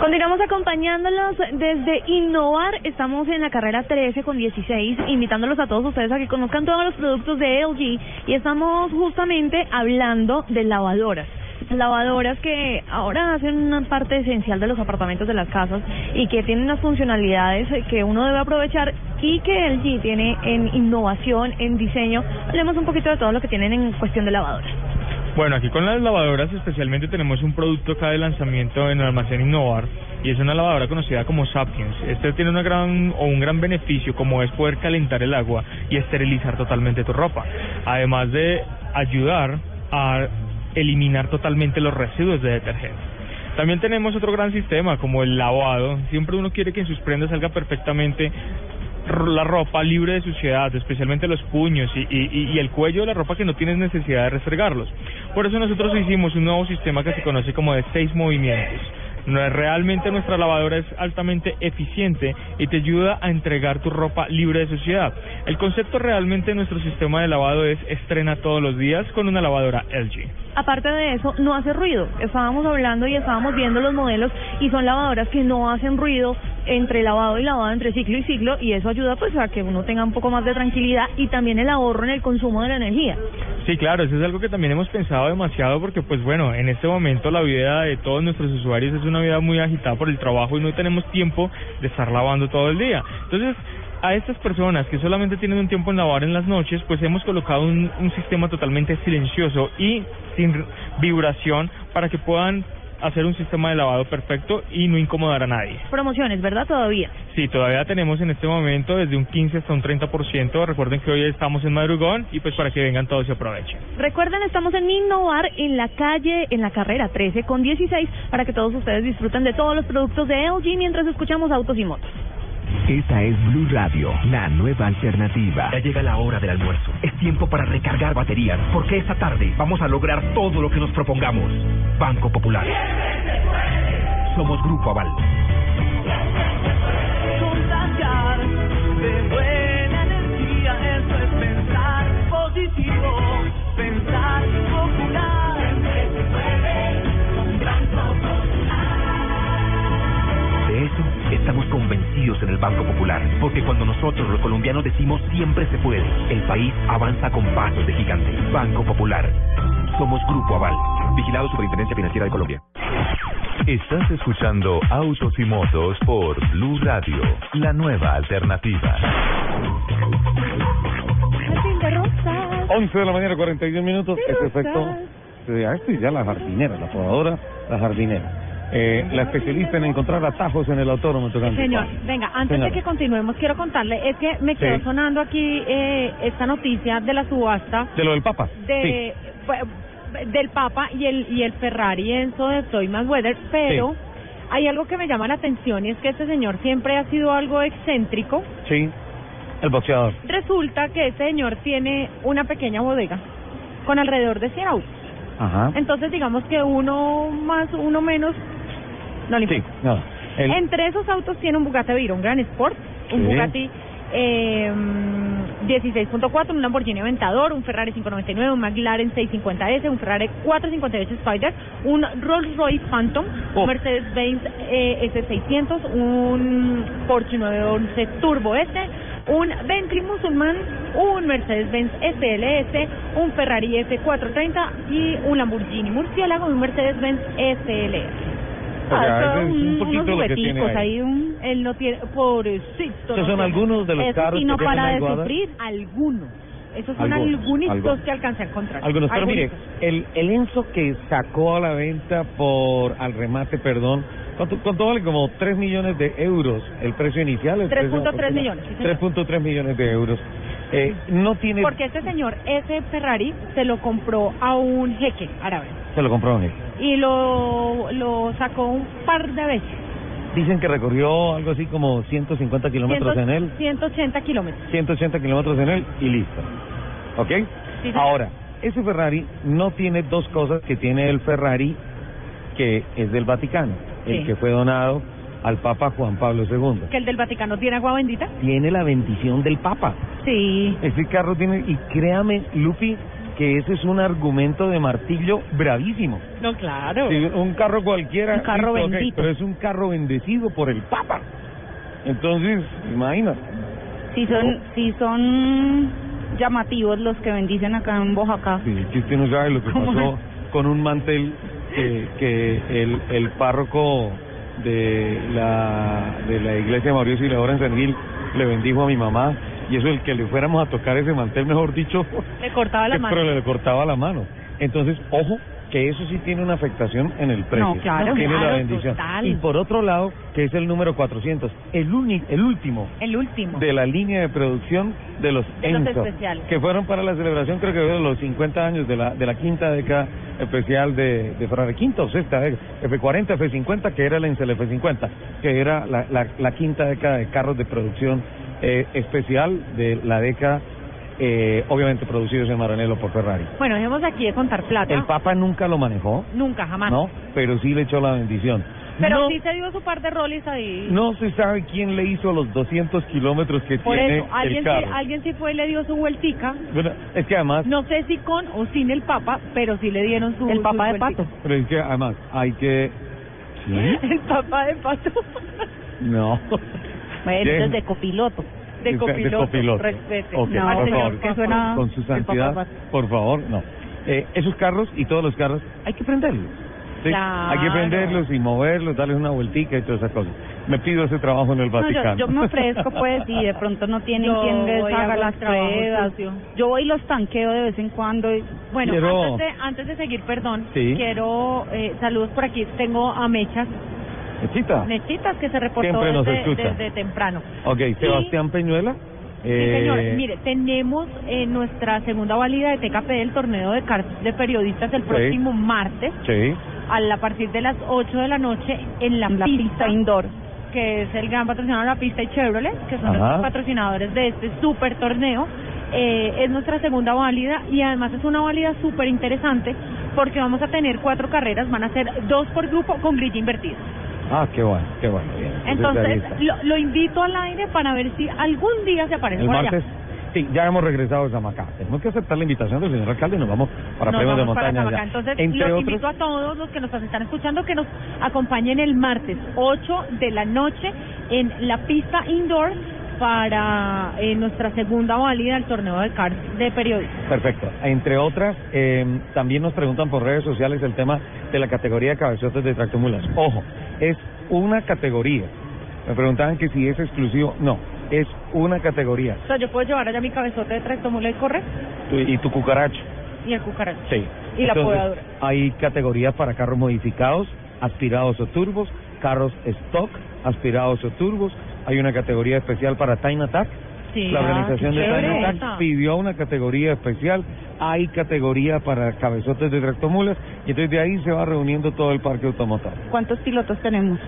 Continuamos acompañándolos desde Innovar. Estamos en la carrera 13 con 16, invitándolos a todos ustedes a que conozcan todos los productos de LG. Y estamos justamente hablando de lavadoras. Lavadoras que ahora hacen una parte esencial de los apartamentos de las casas y que tienen unas funcionalidades que uno debe aprovechar y que LG tiene en innovación, en diseño. Hablemos un poquito de todo lo que tienen en cuestión de lavadoras. Bueno, aquí con las lavadoras especialmente tenemos un producto acá de lanzamiento en el almacén Innovar y es una lavadora conocida como Sapiens. Este tiene una gran o un gran beneficio como es poder calentar el agua y esterilizar totalmente tu ropa, además de ayudar a eliminar totalmente los residuos de detergente. También tenemos otro gran sistema como el lavado. Siempre uno quiere que en sus prendas salga perfectamente la ropa libre de suciedad, especialmente los puños y, el cuello de la ropa que no tienes necesidad de restregarlos. Por eso nosotros hicimos un nuevo sistema que se conoce como de seis movimientos. Realmente nuestra lavadora es altamente eficiente y te ayuda a entregar tu ropa libre de suciedad. El concepto realmente de nuestro sistema de lavado es estrena todos los días con una lavadora LG. Aparte de eso, no hace ruido. Estábamos hablando y estábamos viendo los modelos y son lavadoras que no hacen ruido entre lavado y lavado, entre ciclo y ciclo, y eso ayuda pues a que uno tenga un poco más de tranquilidad y también el ahorro en el consumo de la energía. Sí, claro, eso es algo que también hemos pensado demasiado porque, pues bueno, en este momento la vida de todos nuestros usuarios es una vida muy agitada por el trabajo y no tenemos tiempo de estar lavando todo el día. Entonces, a estas personas que solamente tienen un tiempo en lavar en las noches, pues hemos colocado un, un sistema totalmente silencioso y sin vibración para que puedan hacer un sistema de lavado perfecto y no incomodar a nadie. Promociones, ¿verdad? Todavía. Sí, todavía tenemos en este momento desde un 15 hasta un 30%. Recuerden que hoy estamos en madrugón y pues para que vengan todos y aprovechen. Recuerden, estamos en Innovar, en la calle, en la carrera 13 con 16, para que todos ustedes disfruten de todos los productos de LG mientras escuchamos autos y motos. Esta es Blue Radio, la nueva alternativa. Ya llega la hora del almuerzo. Es tiempo para recargar baterías, porque esta tarde vamos a lograr todo lo que nos propongamos. Banco Popular. Somos Grupo Aval. De buena energía, eso es pensar positivo, pensar popular. De eso estamos en el Banco Popular, porque cuando nosotros los colombianos decimos siempre se puede, el país avanza con pasos de gigante. Banco Popular. Somos Grupo Aval. Vigilado Superintendencia Financiera de Colombia. Estás escuchando Autos y Motos por Blue Radio, la nueva alternativa. 11 de la mañana, 41 minutos. Ese efecto. eh, A esto y ya la jardinera, la podadora, la jardinera. Eh, la especialista en encontrar atajos en el tocando. Señor, venga, antes Señora. de que continuemos, quiero contarle, es que me quedó Sí. sonando aquí eh, esta noticia de la subasta De lo del Papa. de del Papa y el y el Ferrari Enzo de Toy Weather, pero hay algo que me llama la atención y es que este señor siempre ha sido algo excéntrico. Sí. El boxeador. Resulta que este señor tiene una pequeña bodega con alrededor de 100 autos. Ajá. Entonces, digamos que uno más, uno menos, no le Sí, importa. no. El- Entre esos autos tiene un Bugatti Veyron Grand Sport, un Sí. Bugatti eh, 16.4, un Lamborghini Aventador, un Ferrari 599, un McLaren 650S, un Ferrari 458 Spider, un Rolls Royce Phantom, un Mercedes-Benz eh, S600, un Porsche 911 Turbo S, un Bentley Musulman, un Mercedes-Benz SLS, un Ferrari F430 y un Lamborghini Murciélago y un Mercedes-Benz SLS. Ah, ese es un poquito unos lo que tiene jugueticos ahí. ahí, un, él no tiene, pobrecito. Estos no son algunos de los Eso carros sí no que para de sufrir, algunos. Esos son Algunos, algunos algunos. que alcancé a encontrar. Algunos, pero mire, Algunos. el, el Enzo que sacó a la venta por, al remate, perdón, ¿cuánto, cuánto vale? Como 3 millones de euros el precio inicial. el precio 3.3 aproximado. millones, sí, señor. 3.3 millones de euros. Eh, no tiene... Porque este señor, ese Ferrari, se lo compró a un jeque árabe Se lo compró él. y lo, lo sacó un par de veces. Dicen que recorrió algo así como 150 kilómetros en él, 180 kilómetros. 180 kilómetros en él y listo. ¿Ok? Sí. Ahora, ese Ferrari no tiene dos cosas que tiene el Ferrari que es del Vaticano, el Sí. que fue donado al Papa Juan Pablo II. Que el del Vaticano tiene agua bendita. Tiene la bendición del Papa. Sí. Ese carro tiene, y créame, Lupi, que ese es un argumento de martillo bravísimo. No, claro. Sí, un carro cualquiera. Un carro listo, bendito. pero es un carro bendecido por el Papa. Entonces, imagínate. Si son, si son llamativos los que bendicen acá en Oaxaca. Sí, que usted no sabe lo que ¿Cómo pasó con un mantel que, que el, el párroco de la, de la iglesia de Mauricio y la en San Gil le bendijo a mi mamá. Y eso, el que le fuéramos a tocar ese mantel, mejor dicho, Le cortaba la que mano. pero le cortaba la mano. Entonces, ojo, que eso sí tiene una afectación en el precio. No, claro, tiene la claro, bendición. total. Y por otro lado, que es el número 400, el, uni- el último El último. de la línea de producción de los De los Enzo, especiales. que fueron para la celebración, creo que de los 50 años de la de la quinta década especial de, de Ferrari, quinta o sexta década, F40, F50, que era el Encel F50, que era la, la, la quinta década de carros de producción eh, especial de la década, eh, obviamente producidos en Maranello por Ferrari. Bueno, dejemos aquí de contar plata. El Papa nunca lo manejó, Nunca, jamás. ¿no? Pero sí le echó la bendición. Pero no, sí se dio su par de roles ahí. no se sabe quién le hizo los 200 kilómetros que Por tiene eso, alguien el sí, carro. alguien sí fue y le dio su vueltica. Bueno, es que además, No sé si con o sin el Papa, pero sí le dieron su El Papa su de vueltica. Pato. pero es que además hay que... ¿Sí? El Papa de Pato. No. Bueno, entonces de copiloto. De De copiloto. copiloto. Respete. No, por señor, favor. que suena Con su santidad, por favor, no. Eh, esos carros y todos los carros hay que prenderlos. ¿sí? Hay que prenderlos y moverlos, darles una vueltica y todas esas cosas. Me pido ese trabajo en el No, yo, Vaticano. yo me ofrezco, pues, y de pronto no tienen Yo quien les haga las pruebas. Yo voy y los tanqueo de vez en cuando. Y, Bueno, Quiero- antes, de, antes de seguir, perdón, Sí. quiero eh, saludos por aquí. Tengo a Mechas, Mechita. Mechitas, que se reportó Siempre nos desde, escucha. desde temprano. Ok, Sebastián Peñuela. Sí, eh, señor. Mire, tenemos eh, nuestra segunda válida de TKP del torneo de cartas de periodistas el Sí. próximo martes Sí. a, la- a partir de las 8 de la noche en la, En la pista, pista indoor. que es el gran patrocinador de la pista y Chevrolet, que son Ajá. los patrocinadores de este super torneo. Eh, es nuestra segunda válida y además es una válida súper interesante porque vamos a tener cuatro carreras, van a ser dos por grupo con grilla invertida. Ah, qué bueno, qué bueno. bien. Entonces, lo, lo invito al aire para ver si algún día se aparece el por allá. martes. Sí, ya hemos regresado a Zamacá. Tenemos que aceptar la invitación del señor alcalde y nos vamos para Nos premios de vamos montaña. Entonces, Entre los otros, invito a todos los que nos están escuchando que nos acompañen el martes 8 de la noche en la pista indoor para eh, nuestra segunda válida del torneo de cards de periodistas. Perfecto. Entre otras, eh, también nos preguntan por redes sociales el tema de la categoría de cabezotes de tractomulas. Ojo, es una categoría. Me preguntaban que si es exclusivo. No, es una categoría. O sea, yo puedo llevar allá mi cabezote de tractomula y correr Y tu cucaracho. y el cucaracho. Sí. Y la podadora. Hay categorías para carros modificados, aspirados o turbos, carros stock, aspirados o turbos. Hay una categoría especial para Time Attack. Sí. La Ah, organización de Time Attack esa. pidió una categoría especial. Hay categoría para cabezotes de tractomulas. Y entonces de ahí se va reuniendo todo el parque automotor. ¿Cuántos pilotos tenemos?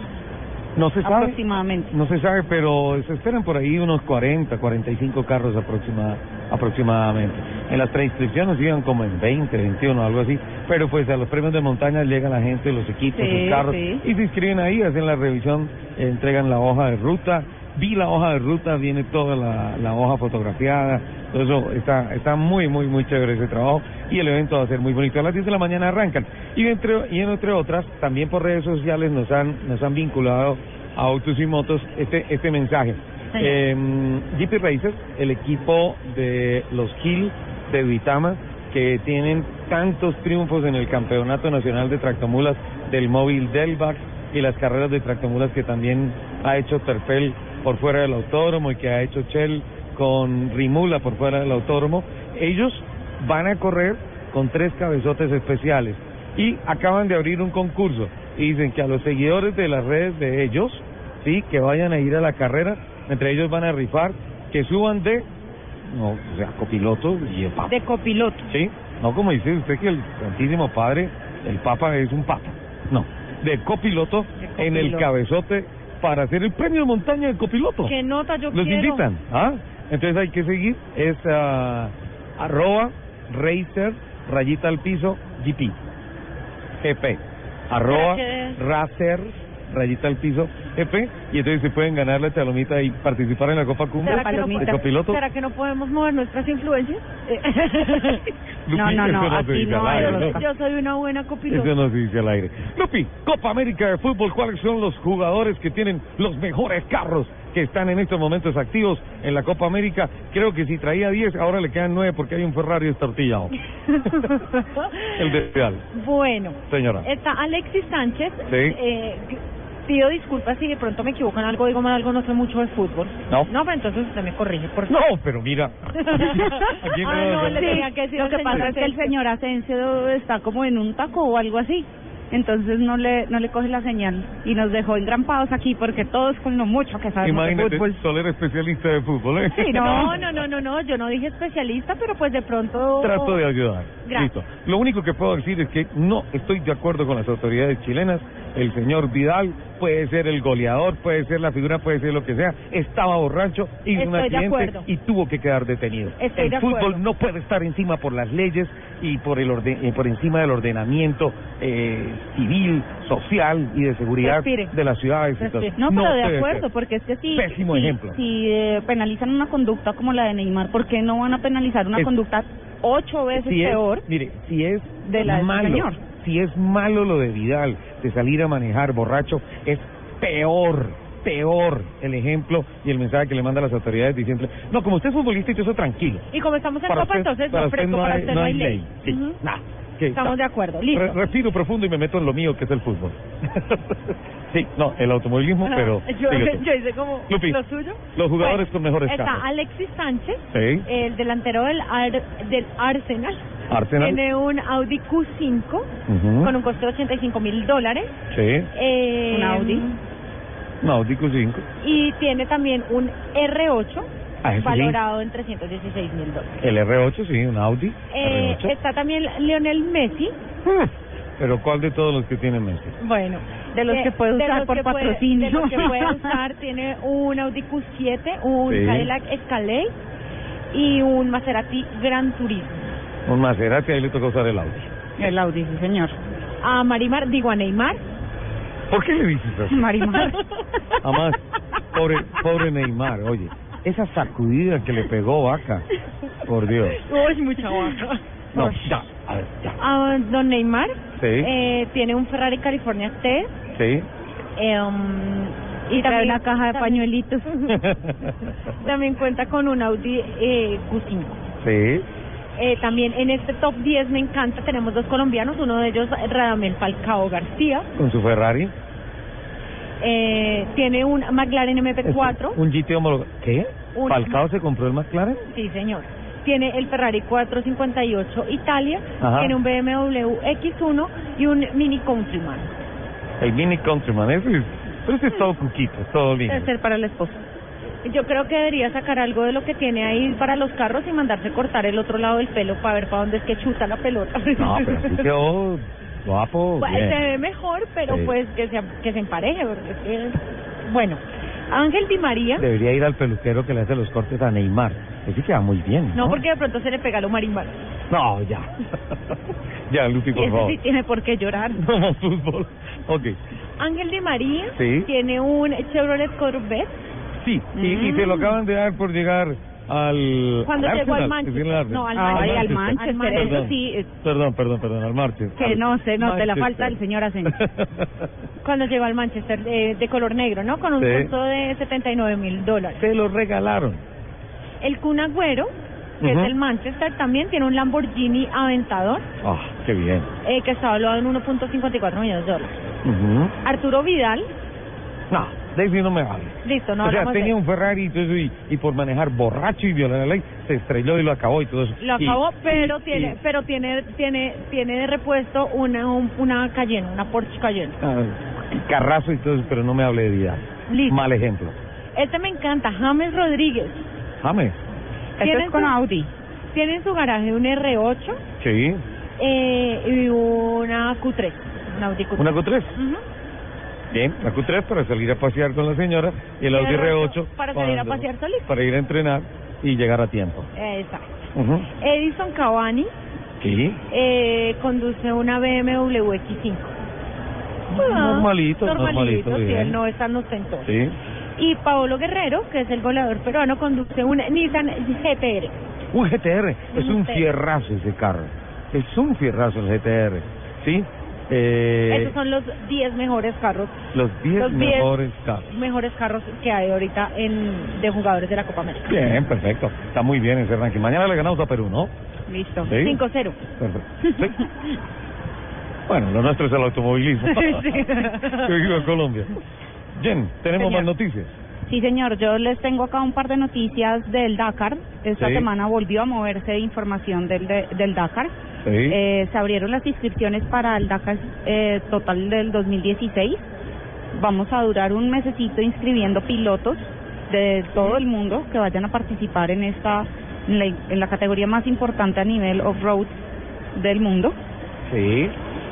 No se sabe. Aproximadamente. No se sabe, pero se esperan por ahí unos 40, 45 carros aproxima- aproximadamente. En las preinscripciones iban como en 20, 21, algo así. Pero pues a los premios de montaña llega la gente, los equipos, Sí, sus carros, sí. y se inscriben ahí, hacen la revisión, entregan la hoja de ruta. Vi la hoja de ruta, viene toda la, la hoja fotografiada. Todo eso está, está muy, muy, muy chévere ese trabajo. Y el evento va a ser muy bonito. A las 10 de la mañana arrancan. Y entre, y entre otras, también por redes sociales nos han, nos han vinculado a Autos y Motos este, este mensaje. Eh, GP Racers, el equipo de los Gil de Duitama, que tienen tantos triunfos en el Campeonato Nacional de Tractomulas del Móvil Delvac y las carreras de tractomulas que también ha hecho Terfel por fuera del autódromo y que ha hecho Shell con Rimula por fuera del autódromo. Ellos van a correr con tres cabezotes especiales y acaban de abrir un concurso y dicen que a los seguidores de las redes de ellos, sí, que vayan a ir a la carrera, entre ellos van a rifar que suban de, no, o sea, copiloto y el papa. De copiloto. Sí, no como dice usted que el Santísimo Padre, el Papa es un Papa. No, de copiloto, en el cabezote para hacer el premio de montaña de copiloto. ¿Qué nota yo Los quiero? invitan, ¿ah? Entonces hay que seguir, es ah, arroba racer rayita al piso GP. GP. Arroba ¿Será que- racer rayita al piso GP. Y entonces se pueden ganar la talomita y participar en la Copa Cumbre ¿Será que, no, de copiloto. ¿Será que no podemos mover nuestras influencias? No, no, no, aquí aire. Yo soy una buena copiloto. Eso no se dice al aire. Lupi, Copa América de Fútbol, ¿cuáles son los jugadores que tienen los mejores carros que están en estos momentos activos en la Copa América? Creo que si traía 10, ahora le quedan 9 porque hay un Ferrari estortillado. El de Real. Bueno, Señora. está Alexis Sánchez. Sí. Eh, pido disculpas si de pronto me equivoco en algo, digo mal algo, no sé mucho de fútbol. No. No, pero entonces usted me corrige, por No, favor. pero mira. Aquí no- Ah, no, le tenía que decir lo que pasa es que el señor Asensio está como en un taco o algo así. Entonces no le no le coge la señal y nos dejó engrampados aquí porque todos con lo mucho que sabemos de Imagínate, fútbol. Soler especialista de fútbol, ¿eh? Sí, No, no, no, no, no, yo no dije especialista, pero pues de pronto... Trato de ayudar. Gracias. Listo. Lo único que puedo decir es que no estoy de acuerdo con las autoridades chilenas. El señor Vidal puede ser el goleador, puede ser la figura, puede ser lo que sea. Estaba borracho, hizo un Estoy de accidente y tuvo que quedar detenido. Estoy el de fútbol no puede estar encima por las leyes y por el orden, eh, por encima del ordenamiento eh, civil, social y de seguridad Respire. de las ciudades. y todo. No, pero de acuerdo, porque es que si, Pésimo si, ejemplo. si eh, penalizan una conducta como la de Neymar, ¿por qué no van a penalizar una Es- conducta ocho veces si es- peor? mire, si es de la del malo, señor. si es malo lo de Vidal, de salir a manejar borracho, es peor, peor el ejemplo y el mensaje que le manda a las autoridades diciendo, no, como usted es futbolista y todo eso tranquilo. Y como estamos en Copa, entonces para no, fresco, para hay- usted no no hay hay ley. ley. Sí, Ujú. nada. Estamos de acuerdo. Listo. Re- respiro profundo y me meto en lo mío, que es el fútbol. sí, no, el automovilismo, pero... yo, yo hice como Lupi, lo suyo. los jugadores Bueno, con mejores Está carros. Alexis Sánchez, Sí. el delantero del, Ar- del Arsenal. Arsenal. Tiene un Audi Q5 Ujú. con un costo de 85 mil dólares. Sí, Eh, Un Audi. un Audi Q5. Y tiene también un R8 Ah, ese sí. valorado en 316 mil dólares. El R8, sí, un Audi. Eh, R8. está también Lionel Messi. Pero ¿cuál de todos los que tiene Messi? Bueno, De los que puede usar por puede- patrocinio. de los que puede usar, tiene un Audi Q7, un Sí. Cadillac Escalade y un Maserati Gran Turismo. Un Maserati, ahí le toca usar el Audi. El Audi, sí, señor. A Marimar, digo a Neymar. ¿Por qué le dices así? Marimar. Además, pobre, pobre Neymar, oye, esa sacudida que le pegó Vaca, por Dios. Uy, mucha vaca. No, ya, a ver, ya. A don Neymar Sí. eh, tiene un Ferrari California T. Sí. eh, um, y Trae también una caja de también- pañuelitos. También cuenta con un Audi eh, Q5. Sí. Eh, también en este top 10 me encanta, tenemos dos colombianos, uno de ellos Radamel Falcao García, Con su Ferrari. Eh, tiene un McLaren MP4, Un GT homologado. ¿Qué? Un- ¿Falcao se compró el McLaren? sí señor, tiene el Ferrari 458 Italia, Ajá. tiene un BMW X1 y un Mini Countryman. El Mini Countryman, ese es, pero ese es todo cuquito, es todo lindo. Debe ser para el esposo. Yo creo que debería sacar algo de lo que tiene ahí para los carros y mandarse cortar el otro lado del pelo para ver para dónde es que chuta la pelota. No, pero quedó guapo, Pues, bien. se ve mejor, pero Sí. pues que se, que se empareje. Porque es que- bueno, Ángel Di María, Debería ir al peluquero que le hace los cortes a Neymar. Ese queda muy bien, ¿no? no porque de pronto se le pega lo marimar. No, ya. ya, Lupi, por Ese favor. sí tiene por qué llorar. No más fútbol. Ok. Ángel Di María Sí. tiene un Chevrolet Corvette. Sí, y, y se lo acaban de dar por llegar al. Cuando llegó al Manchester. es decir, al- No, al Ay, al Manchester. Manchester, Al eso sí. Perdón, perdón, perdón, al Manchester. Que no se note la Manchester. falta del señor. Cuando llegó al Manchester eh, de color negro, ¿no? Con un Sí. costo de 79 mil dólares. Se lo regalaron. El Kun Agüero, que es del Manchester, también tiene un Lamborghini Aventador, Ah, qué bien. eh, que está valuado en 1.54 millones de dólares. Arturo Vidal, No, de ese no me vale. listo, no o sea, de tenía él. un Ferrari y todo eso, y, y por manejar borracho y violar la ley, se estrelló y lo acabó y todo eso. Lo Y- acabó, pero y- tiene, y- pero tiene, tiene, tiene de repuesto una, un- una Cayenne, una Porsche Cayenne. ah, carrazo y todo eso, pero no me hable de Vidal. Listo. Mal ejemplo. Este me encanta, James Rodríguez. James. Este Tiene es con su- Audi. Tiene en su garaje un R8 Sí. eh, y una Q3. Una Audi Q3. ¿Una Q3? Ujú. Bien, la Q3 para salir a pasear con la señora y el Audi Y el R8 R8 para salir a pasear solito. Para ir a entrenar y llegar a tiempo. Exacto. Edison Cavani Sí. eh, conduce una BMW X5. Ah, Normalito, normalito, sí, bien. él no es tan ostentoso. Sí. Y Paolo Guerrero, que es el goleador peruano, conduce un Nissan GTR. Un GTR, es Un fierrazo ese carro. Es un fierrazo el GTR. ¿Sí? Eh, Esos son los 10 mejores carros, los 10 los 10 mejores carros. mejores carros que hay ahorita en, de jugadores de la Copa América. Bien, perfecto. Está muy bien ese ranking. Mañana le ganamos a Perú, ¿no? Listo. Sí. 5-0. Perfecto. Sí. Bueno, lo nuestro es el automovilismo. Sí. Que viva Colombia. Jen, tenemos Señor. más noticias. Sí, señor, yo les tengo acá un par de noticias del Dakar. Esta Sí. semana volvió a moverse información del, de- del Dakar. Sí. Eh, se abrieron las inscripciones para el Dakar eh, total del 2016. Vamos a durar un mesecito inscribiendo pilotos de todo el mundo que vayan a participar en esta en la, en la categoría más importante a nivel off-road del mundo. Sí.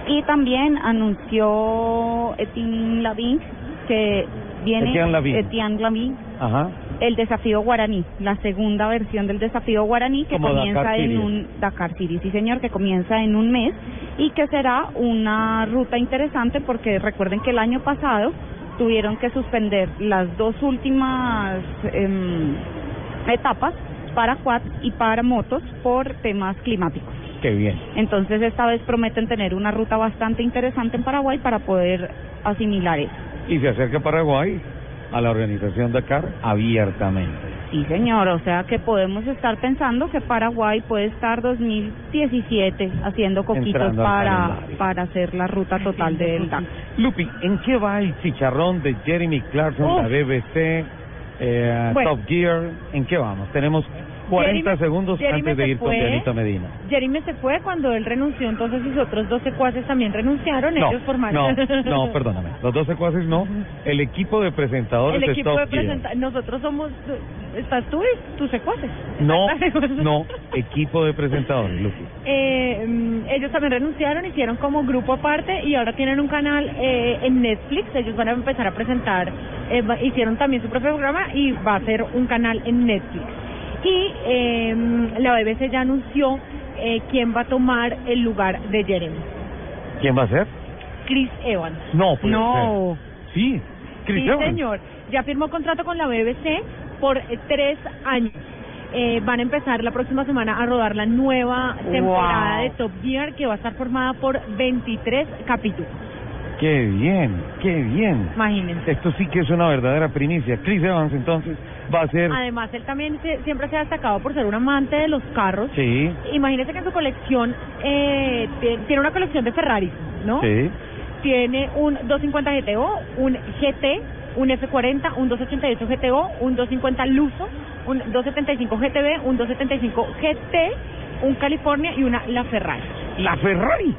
Y también anunció Etienne Lavigne que viene Etienne Lavigne, Ajá. El desafío guaraní, la segunda versión del desafío guaraní que Como comienza Dakar en un Dakar Series, sí señor, que comienza en un mes y que será una ruta interesante porque recuerden que el año pasado tuvieron que suspender las dos últimas em, etapas para quad y para motos por temas climáticos. Qué bien. Entonces esta vez prometen tener una ruta bastante interesante en Paraguay para poder asimilar eso. Y se acerca Paraguay a la organización Dakar abiertamente. Sí, señor, o sea que podemos estar pensando que Paraguay puede estar 2017 haciendo coquitos para, para hacer la ruta total del DAC. Lupi, ¿en qué va el chicharrón de Jeremy Clarkson, Uf. la BBC, eh, Bueno. Top Gear? ¿En qué vamos? Tenemos 40 Jeremy- segundos Jeremy antes de ir con. Dianita Medina. Jeremy se fue cuando él renunció, entonces sus otros dos secuaces también renunciaron, No, ellos formaron... no, no, perdóname. Los dos secuaces no. El equipo de presentadores El equipo de presenta nosotros somos, estás tú y tus secuaces. No, no, equipo de presentadores, Lupi. Eh, mm, ellos también renunciaron, hicieron como grupo aparte y ahora tienen un canal eh, en Netflix. Ellos van a empezar a presentar, eh, hicieron también su propio programa y va a ser un canal en Netflix. Y eh, la BBC ya anunció eh, quién va a tomar el lugar de Jeremy. ¿Quién va a ser? Chris Evans. No, puede No. ser. Sí, Chris sí, Evans. señor. Ya firmó contrato con la BBC por eh, tres años. Eh, van a empezar la próxima semana a rodar la nueva temporada Wow. de Top Gear que va a estar formada por 23 capítulos. Qué bien, qué bien. Imagínense. Esto sí que es una verdadera primicia. Chris Evans entonces va a ser... Además, él también se- siempre se ha destacado por ser un amante de los carros. Sí, Imagínense que en su colección eh, tie- tiene una colección de Ferraris, ¿no? sí. Tiene un 250 GTO, un GT, un F40, un 288 GTO, un 250 Luso, un 275 GTB, un 275 GT, un California y una La Ferrari. La Ferrari.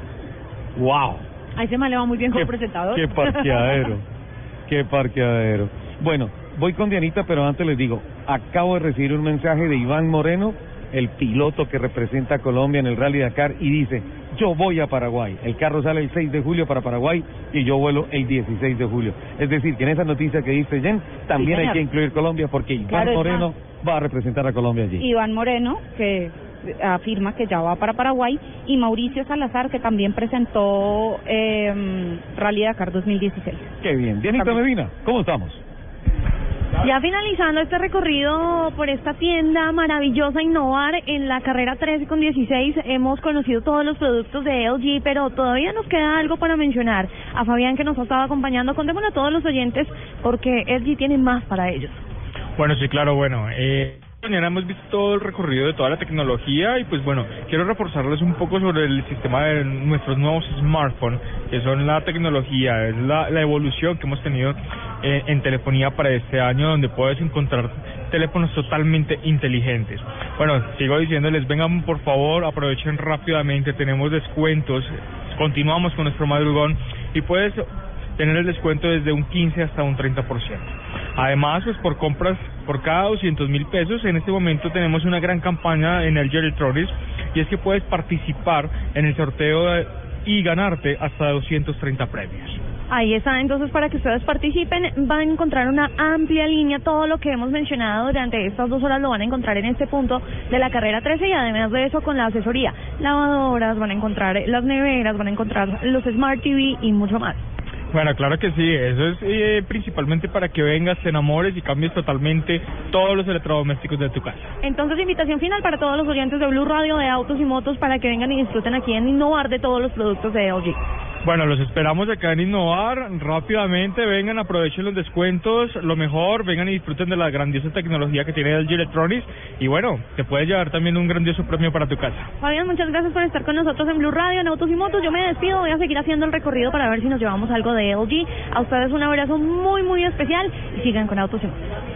Wow. A ese man le va muy bien como presentador. Qué parqueadero. qué parqueadero. Bueno, voy con Dianita, pero antes les digo, acabo de recibir un mensaje de Iván Moreno, el piloto que representa a Colombia en el Rally Dakar, y dice, yo voy a Paraguay. El carro sale el 6 de julio para Paraguay y yo vuelo el 16 de julio. Es decir, que en esa noticia que dice Jen, también hay señor. que incluir Colombia porque Iván Claro, Moreno va a representar a Colombia allí. Iván Moreno, que afirma que ya va para Paraguay, y Mauricio Salazar, que también presentó eh, Rally Dakar 2016. Qué bien. Dianita Medina, ¿cómo estamos? Ya finalizando este recorrido por esta tienda maravillosa Innovar en la carrera 13 con 16 hemos conocido todos los productos de LG, pero todavía nos queda algo para mencionar. A Fabián que nos ha estado acompañando, contémosle a todos los oyentes porque LG tiene más para ellos. Bueno, sí, claro, bueno. Eh, mañana hemos visto todo el recorrido de toda la tecnología y pues bueno, quiero reforzarles un poco sobre el sistema de nuestros nuevos smartphones, que son la tecnología, es la, la evolución que hemos tenido eh, en telefonía para este año, donde puedes encontrar teléfonos totalmente inteligentes. Bueno, sigo diciéndoles, vengan por favor, aprovechen rápidamente, tenemos descuentos, continuamos con nuestro madrugón y puedes tener el descuento desde un 15 hasta un 30%. Además, pues por compras por cada 200 mil pesos, en este momento tenemos una gran campaña en el Electronics y es que puedes participar en el sorteo y ganarte hasta 230 premios. Ahí está, entonces para que ustedes participen van a encontrar una amplia línea, todo lo que hemos mencionado durante estas dos horas lo van a encontrar en este punto de la carrera 13 y además de eso con la asesoría, lavadoras, van a encontrar las neveras, van a encontrar los Smart TV y mucho más. Bueno, claro que sí, eso es eh, principalmente para que vengas, te enamores y cambies totalmente todos los electrodomésticos de tu casa. Entonces invitación final para todos los oyentes de Blue Radio de Autos y Motos para que vengan y disfruten aquí en Innovar de todos los productos de LG. Bueno, los esperamos acá en Innovar. Rápidamente, vengan, aprovechen los descuentos, lo mejor, vengan y disfruten de la grandiosa tecnología que tiene LG Electronics. Y bueno, te puedes llevar también un grandioso premio para tu casa. Fabián, muchas gracias por estar con nosotros en Blue Radio, en Autos y Motos. Yo me despido, voy a seguir haciendo el recorrido para ver si nos llevamos algo de LG. A ustedes un abrazo muy, muy especial y sigan con Autos y Motos.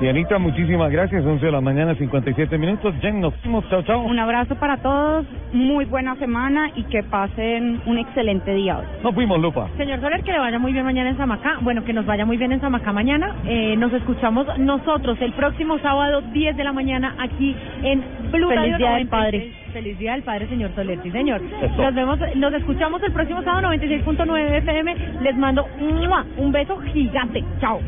Dianita, muchísimas gracias. 11 de la mañana, 57 minutos. Jen, nos vemos. Chao, chao. Un abrazo para todos, muy buena semana y que pasen un excelente día hoy. Nos fuimos, Lupa. Señor Soler, que le vaya muy bien mañana en Samacá. Bueno, que nos vaya muy bien en Samacá mañana. Eh, nos escuchamos nosotros el próximo sábado, 10 de la mañana, aquí en Blue Feliz Radio Día del 96. Padre. Feliz Día del Padre, señor Soler, sí, señor. Eso. Nos vemos, nos escuchamos el próximo sábado, 96.9 FM. Les mando un beso gigante. Chao.